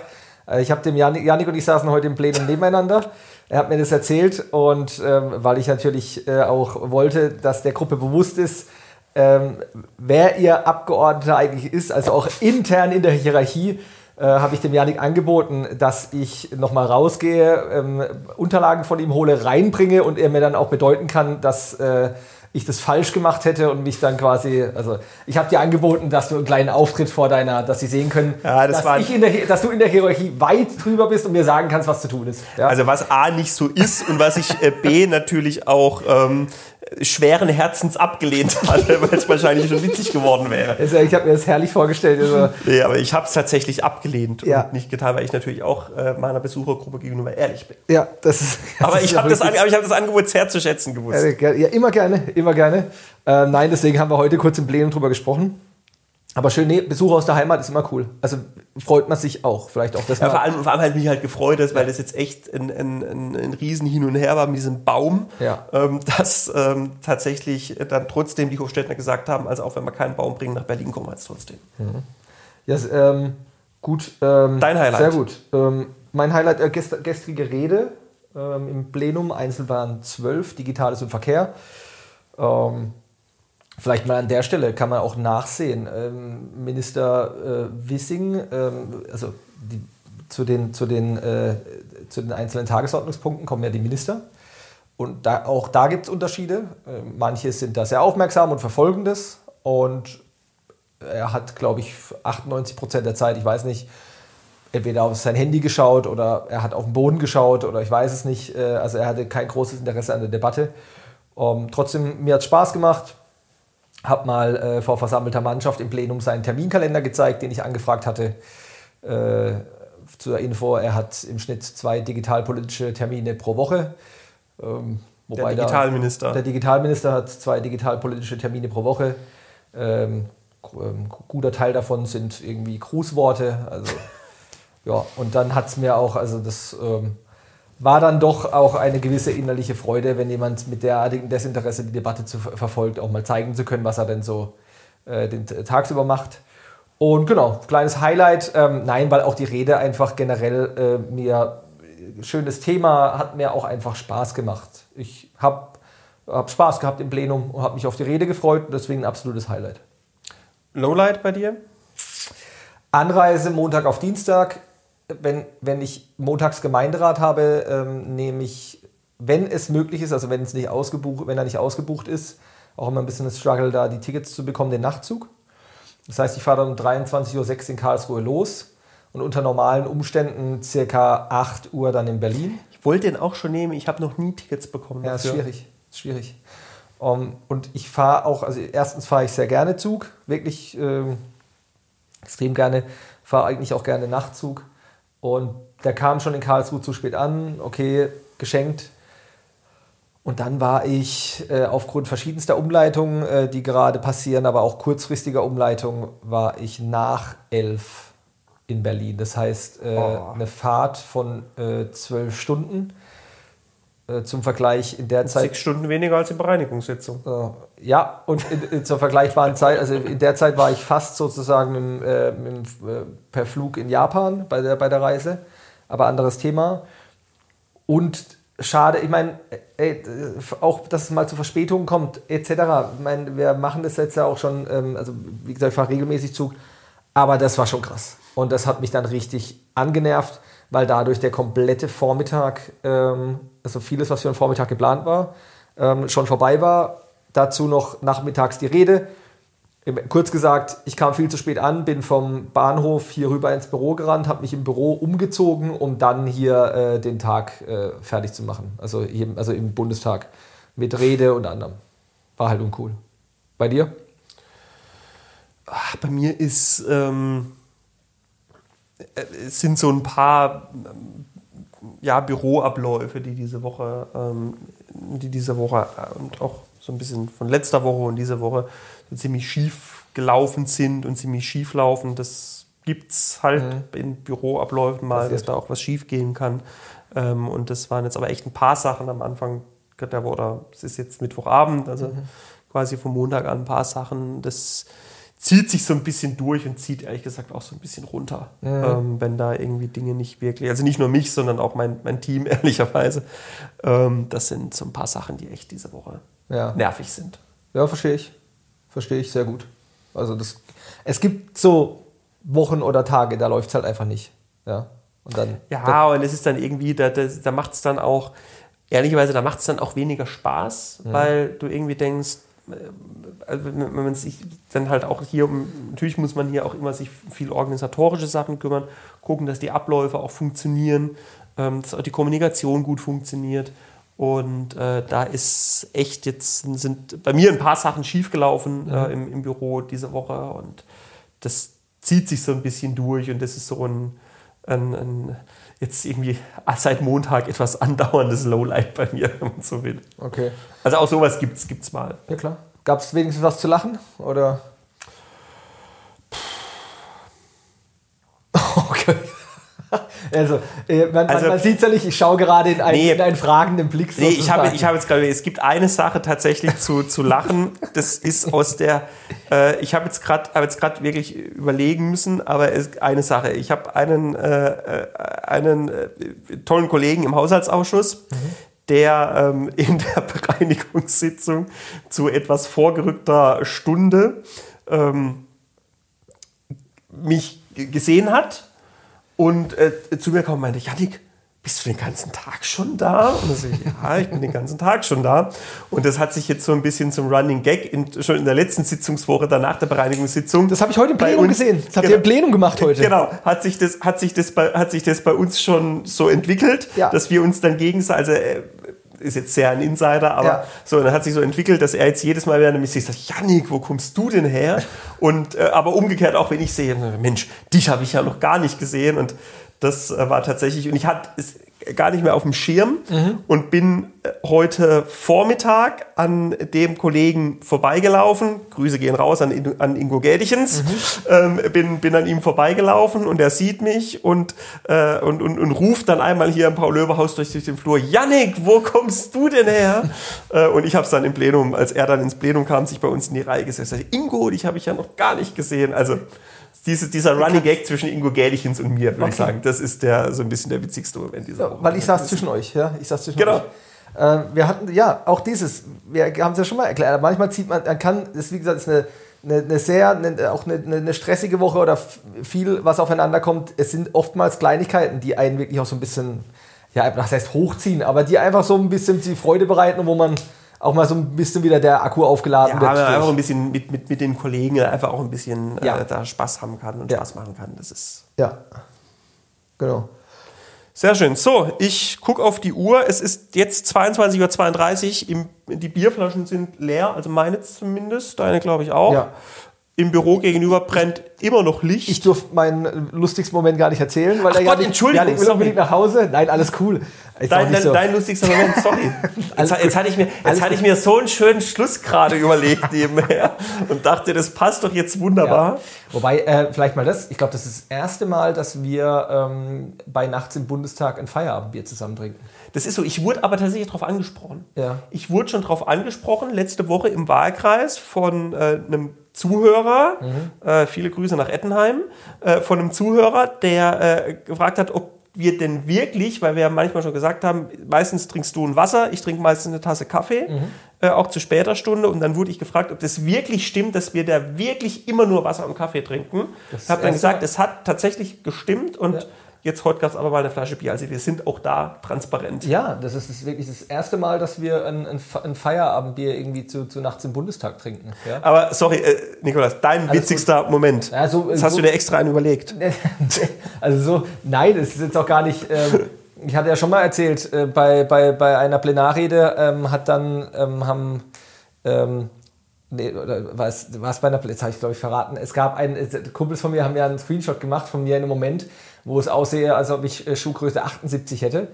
Äh, ich habe dem Janik, Janik und ich saßen heute im Plenum nebeneinander. Er hat mir das erzählt und ähm, weil ich natürlich äh, auch wollte, dass der Gruppe bewusst ist, ähm, wer ihr Abgeordneter eigentlich ist, also auch intern in der Hierarchie, äh, habe ich dem Janik angeboten, dass ich nochmal rausgehe, ähm, Unterlagen von ihm hole, reinbringe und er mir dann auch bedeuten kann, dass äh, ich das falsch gemacht hätte und mich dann quasi, also ich habe dir angeboten, dass du einen kleinen Auftritt vor deiner, dass sie sehen können, Ja, das dass, ich in der, dass du in der Hierarchie weit drüber bist und mir sagen kannst, was zu tun ist. Ja? Also was A nicht so ist und was ich äh, B natürlich auch ähm, schweren Herzens abgelehnt hatte, weil es wahrscheinlich schon witzig geworden wäre. ich habe mir das herrlich vorgestellt. Also, Nee, aber ich habe es tatsächlich abgelehnt Ja. und nicht getan, weil ich natürlich auch äh, meiner Besuchergruppe gegenüber ehrlich bin. ja, das ist. Aber ist ich ja habe das, aber ich hab das Angebot sehr zu schätzen gewusst. Ja, ja, immer gerne, immer gerne. Äh, nein, deswegen haben wir heute kurz im Plenum drüber gesprochen. Aber schön, nee, Besuch aus der Heimat ist immer cool. Also freut man sich auch. Vielleicht auch das Ja, vor, allem, vor allem halt mich halt gefreut, dass, weil das jetzt echt ein, ein, ein, ein riesen Hin und Her war mit diesem Baum, Ja. ähm, dass ähm, tatsächlich dann trotzdem die Hofstädtner gesagt haben, also auch wenn wir keinen Baum bringen, nach Berlin kommen wir jetzt trotzdem. Ja, s- ähm, gut. Ähm, Dein Highlight. Sehr gut. Ähm, mein Highlight, äh, gest gestrige Rede ähm, im Plenum, Einzelbahn 12, Digitales und Verkehr. Ähm, vielleicht mal an der Stelle kann man auch nachsehen. Ähm, Minister äh, Wissing, ähm, also die, zu, den, zu, den, äh, zu den einzelnen Tagesordnungspunkten kommen ja die Minister. und da, auch da gibt es Unterschiede. Äh, manche sind da sehr aufmerksam und verfolgen das. Und er hat, glaube ich, 98 Prozent der Zeit, ich weiß nicht, entweder auf sein Handy geschaut oder er hat auf den Boden geschaut oder ich weiß es nicht. Äh, also er hatte kein großes Interesse an der Debatte. Um, ähm, trotzdem, mir hat es Spaß gemacht. Habe mal äh, vor versammelter Mannschaft im Plenum seinen Terminkalender gezeigt, den ich angefragt hatte. Äh, zur Info, er hat im Schnitt zwei digitalpolitische Termine pro Woche. Ähm, der Digitalminister. Da, der Digitalminister hat zwei digitalpolitische Termine pro Woche. Ähm, ähm guter Teil davon sind irgendwie Grußworte. Also, ja, und dann hat es mir auch, also das ähm, war dann doch auch eine gewisse innerliche Freude, wenn jemand mit derartigem Desinteresse die Debatte zu, verfolgt, auch mal zeigen zu können, was er denn so äh, den tagsüber macht. Und genau, kleines Highlight. Ähm, nein, weil auch die Rede einfach generell äh, mir schönes Thema, hat mir auch einfach Spaß gemacht. Ich habe hab Spaß gehabt im Plenum und habe mich auf die Rede gefreut und deswegen ein absolutes Highlight. Lowlight bei dir? Anreise Montag auf Dienstag. Wenn, wenn ich montags Gemeinderat habe, ähm, nehme ich, wenn es möglich ist, also wenn es nicht ausgebucht, wenn er nicht ausgebucht ist, auch immer ein bisschen das Struggle, da die Tickets zu bekommen, den Nachtzug. Das heißt, ich fahre dann um 23.06 Uhr in Karlsruhe los und unter normalen Umständen circa 8 Uhr dann in Berlin. Ich wollte den auch schon nehmen, ich habe noch nie Tickets bekommen. Ja, dafür. ist schwierig. Ist schwierig. Um, ähm, und ich fahre auch, also erstens fahre ich sehr gerne Zug, wirklich äh, extrem gerne, fahre eigentlich auch gerne Nachtzug. Und der kam schon in Karlsruhe zu spät an, okay, geschenkt. Und dann war ich äh, aufgrund verschiedenster Umleitungen, äh, die gerade passieren, aber auch kurzfristiger Umleitungen, war ich nach elf in Berlin. Das heißt, äh, oh. eine Fahrt von äh, zwölf Stunden. Äh, zum Vergleich in der Zeit. Sechs Stunden weniger als die Bereinigungssitzung. Äh, ja, und in, in, zur vergleichbaren Zeit, also in der Zeit war ich fast sozusagen im, im, per Flug in Japan bei der, bei der Reise. Aber anderes Thema. Und schade. Ich meine, auch dass es mal zu Verspätungen kommt, etc. Ich meine, wir machen das jetzt ja auch schon, ähm, also wie gesagt, ich fahre regelmäßig Zug, aber das war schon krass. Und das hat mich dann richtig angenervt, weil dadurch der komplette Vormittag, ähm, also vieles, was für den Vormittag geplant war, ähm, schon vorbei war. Dazu noch nachmittags die Rede Kurz gesagt, ich kam viel zu spät an, bin vom Bahnhof hier rüber ins Büro gerannt, habe mich im Büro umgezogen, um dann hier äh, den Tag äh, fertig zu machen. Also, hier, also im Bundestag mit Rede und anderem. War halt uncool. Bei dir? Ach, bei mir ist, ähm, äh, sind so ein paar ja, Büroabläufe, die diese Woche, ähm, die diese Woche äh, und auch so ein bisschen von letzter Woche und dieser Woche ziemlich schief gelaufen sind und ziemlich schief laufen. Das gibt es halt mhm. in Büroabläufen mal, dass da auch was schief gehen kann. Ähm, und das waren jetzt aber echt ein paar Sachen am Anfang der Woche, es ist jetzt Mittwochabend, also mhm. quasi vom Montag an ein paar Sachen. Das zieht sich so ein bisschen durch und zieht ehrlich gesagt auch so ein bisschen runter, mhm. ähm, wenn da irgendwie Dinge nicht wirklich, also nicht nur mich, sondern auch mein, mein Team ehrlicherweise. Ähm, das sind so ein paar Sachen, die echt diese Woche ja. nervig sind. Ja, verstehe ich. Verstehe ich sehr gut. Also das, es gibt so Wochen oder Tage, da läuft es halt einfach nicht. Ja, und dann, ja da, und es ist dann irgendwie, da, da, da macht es dann auch, ehrlicherweise, da macht es dann auch weniger Spaß, mhm. weil du irgendwie denkst, also wenn man sich dann halt auch hier, natürlich muss man hier auch immer sich viel organisatorische Sachen kümmern, gucken, dass die Abläufe auch funktionieren, ähm, dass auch die Kommunikation gut funktioniert. Und äh, da ist echt jetzt sind bei mir ein paar Sachen schiefgelaufen äh, im, im, Büro diese Woche und das zieht sich so ein bisschen durch und das ist so ein, ein, ein jetzt irgendwie seit Montag etwas andauerndes Lowlight bei mir, wenn man so will. Okay. Also auch sowas gibt es mal. Ja klar. Gab es wenigstens was zu lachen? Oder? Also, äh, man, also, man sieht es ja nicht, ich schaue gerade in, ein, nee, in einen fragenden Blick. Nee, ich habe ich hab jetzt gerade, es gibt eine Sache tatsächlich zu, zu lachen. Das ist aus der, äh, ich habe jetzt gerade hab wirklich überlegen müssen, aber es, eine Sache. Ich habe einen, äh, äh einen äh, tollen Kollegen im Haushaltsausschuss, mhm. der ähm, in der Bereinigungssitzung zu etwas vorgerückter Stunde ähm, mich gesehen hat und äh, zu mir kam und meinte, Janik, bist du den ganzen Tag schon da? Und dann sage ich, ja, ich bin den ganzen Tag schon da. Und das hat sich jetzt so ein bisschen zum Running Gag in, schon in der letzten Sitzungswoche, danach der Bereinigungssitzung. Das habe ich heute im Plenum uns- gesehen. Das habt genau, ihr im Plenum gemacht heute. Genau, hat sich das, hat sich das, bei, hat sich das bei uns schon so entwickelt, Ja. dass wir uns dann gegenseitig, also äh, ist jetzt sehr ein Insider, aber Ja. so, dann hat sich so entwickelt, dass er jetzt jedes Mal während mich sagt, Janik, wo kommst du denn her? Und äh, aber umgekehrt auch, wenn ich sehe, Mensch, dich habe ich ja noch gar nicht gesehen und das äh, war tatsächlich und ich hatte es gar nicht mehr auf dem Schirm und bin äh, heute Vormittag an dem Kollegen vorbeigelaufen. Grüße gehen raus an, an Ingo Gädichens. Ähm, bin, bin an ihm vorbeigelaufen und er sieht mich und, äh, und, und, und ruft dann einmal hier im Paul-Löbe-Haus durch, durch den Flur, Yannick, wo kommst du denn her? äh, und ich habe es dann im Plenum, als er dann ins Plenum kam, sich bei uns in die Reihe gesetzt. Ingo, dich habe ich ja noch gar nicht gesehen. Also diese, dieser Running Gag zwischen Ingo Gädichens und mir, würde ich Okay. sagen, das ist der, so ein bisschen der witzigste Moment dieser Woche. Weil ich saß zwischen euch, ja. Ich saß zwischen Genau. euch. Äh, wir hatten, ja, auch dieses, wir haben es ja schon mal erklärt, manchmal zieht man, man kann, das ist wie gesagt, ist eine, eine, eine sehr, eine, auch eine, eine stressige Woche oder viel, was aufeinander kommt. Es sind oftmals Kleinigkeiten, die einen wirklich auch so ein bisschen, ja, was heißt hochziehen, aber die einfach so ein bisschen die Freude bereiten wo man auch mal so ein bisschen wieder der Akku aufgeladen Ja, wird. durch- einfach ein bisschen mit, mit, mit den Kollegen einfach auch ein bisschen Ja. äh, da Spaß haben kann und Ja. Spaß machen kann. Das ist ja, genau. sehr schön. So, ich gucke auf die Uhr. Es ist jetzt 22.32 Uhr. Die Bierflaschen sind leer, also meine zumindest, deine glaube ich auch. Ja. Im Büro gegenüber brennt immer noch Licht. Ich durfte meinen lustigsten Moment gar nicht erzählen, weil Ach der Gott, Janik- Entschuldigung, sorry. unbedingt nach Hause. Nein, alles cool. Dein, nicht dein, so. dein lustigster Moment, sorry. Jetzt, jetzt, hatte ich mir, Alles jetzt hatte ich mir so einen schönen Schluss gerade überlegt nebenher und dachte, das passt doch jetzt wunderbar. Ja. Wobei, äh, vielleicht mal das, ich glaube, das ist das erste Mal, dass wir ähm, bei Nachts im Bundestag ein Feierabendbier zusammen trinken. Das ist so. Ich wurde aber tatsächlich darauf angesprochen. Ja. Ich wurde schon darauf angesprochen, letzte Woche im Wahlkreis von äh, einem Zuhörer, Mhm. äh, viele Grüße nach Ettenheim, äh, von einem Zuhörer, der äh, gefragt hat, ob wir denn wirklich, weil wir ja manchmal schon gesagt haben, meistens trinkst du ein Wasser, ich trinke meistens eine Tasse Kaffee, Mhm. äh, auch zu später Stunde. Und dann wurde ich gefragt, ob das wirklich stimmt, dass wir da wirklich immer nur Wasser und Kaffee trinken. Ich habe dann gesagt, es hat tatsächlich gestimmt und Ja. Jetzt heute gab es aber mal eine Flasche Bier. Also wir sind auch da transparent. Ja, das ist, das ist wirklich das erste Mal, dass wir ein, ein, Fe- ein Feierabendbier irgendwie zu, zu Nachts im Bundestag trinken. Ja? Aber sorry, äh, Nikolas, dein Alles witzigster Moment. Ja, so- das hast so- du dir extra einen überlegt. Also so, nein, es ist jetzt auch gar nicht. Ähm, ich hatte ja schon mal erzählt, äh, bei, bei, bei einer Plenarrede ähm, hat dann ähm, haben ähm, nee, oder war es, war es bei einer jetzt habe ich glaube ich verraten. Es gab einen Kumpels von mir haben ja einen Screenshot gemacht von mir in einem Moment, wo es aussehe, als ob ich äh, Schuhgröße 78 hätte.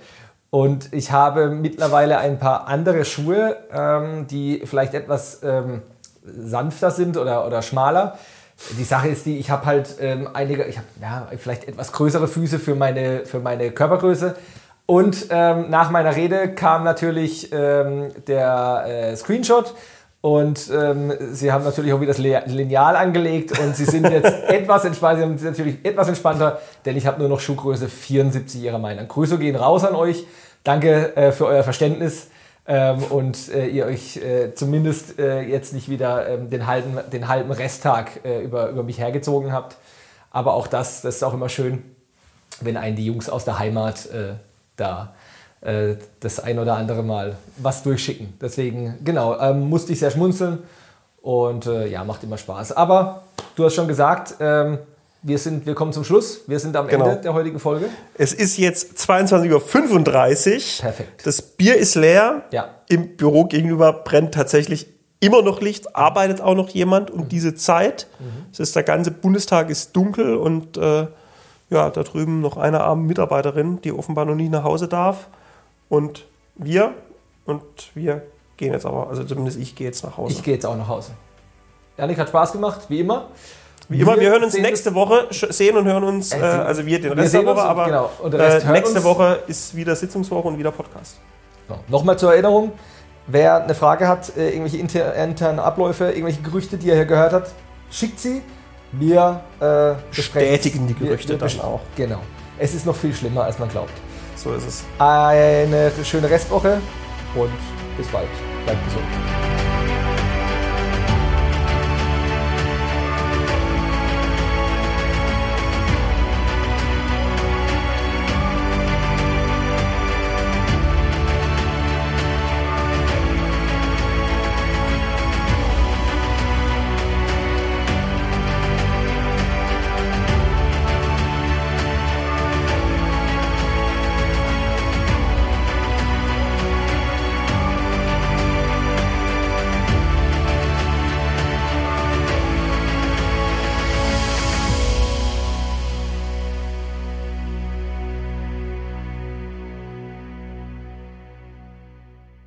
Und ich habe mittlerweile ein paar andere Schuhe, ähm, die vielleicht etwas ähm, sanfter sind oder, oder schmaler. Die Sache ist die, ich habe halt ähm, einige, ich habe ja, vielleicht etwas größere Füße für meine, für meine Körpergröße. Und ähm, nach meiner Rede kam natürlich ähm, der äh, Screenshot und ähm, sie haben natürlich auch wieder das Lineal angelegt und sie sind jetzt etwas entspannter, sie sind natürlich etwas entspannter, denn ich habe nur noch Schuhgröße 74 ihrer Meinung. Grüße gehen raus an euch. Danke äh, für euer Verständnis ähm, und äh, ihr euch äh, zumindest äh, jetzt nicht wieder ähm, den, halben, den halben Resttag äh, über, über mich hergezogen habt. Aber auch das, das ist auch immer schön, wenn einen die Jungs aus der Heimat äh, da äh, das ein oder andere Mal was durchschicken. Deswegen, genau, ähm, musste ich sehr schmunzeln und äh, ja, macht immer Spaß. Aber du hast schon gesagt, ähm, wir, sind, wir kommen zum Schluss. Wir sind am Genau. Ende der heutigen Folge. Es ist jetzt 22.35 Uhr. Perfekt. Das Bier ist leer. Ja. Im Büro gegenüber brennt tatsächlich immer noch Licht, arbeitet auch noch jemand um diese Zeit. Es ist der ganze Bundestag ist dunkel und äh, ja, da drüben noch eine arme Mitarbeiterin, die offenbar noch nie nach Hause darf. Und wir und wir gehen jetzt aber, also zumindest ich gehe jetzt nach Hause. Ich gehe jetzt auch nach Hause. Janik hat Spaß gemacht, wie immer. Wie immer, wir hören uns nächste Woche, sehen und hören uns, äh, Äh, also wir den wir Rest der sehen Woche, aber genau, und der Rest äh, nächste uns. Woche ist wieder Sitzungswoche und wieder Podcast. So, Nochmal zur Erinnerung, wer eine Frage hat, äh, irgendwelche inter, internen Abläufe, irgendwelche Gerüchte, die er hier gehört hat, schickt sie. Wir äh, Bestätigen die wir- Gerüchte wir dann auch. Genau. Es ist noch viel schlimmer, als man glaubt. So ist es. Eine schöne Restwoche und bis bald. Bleibt gesund.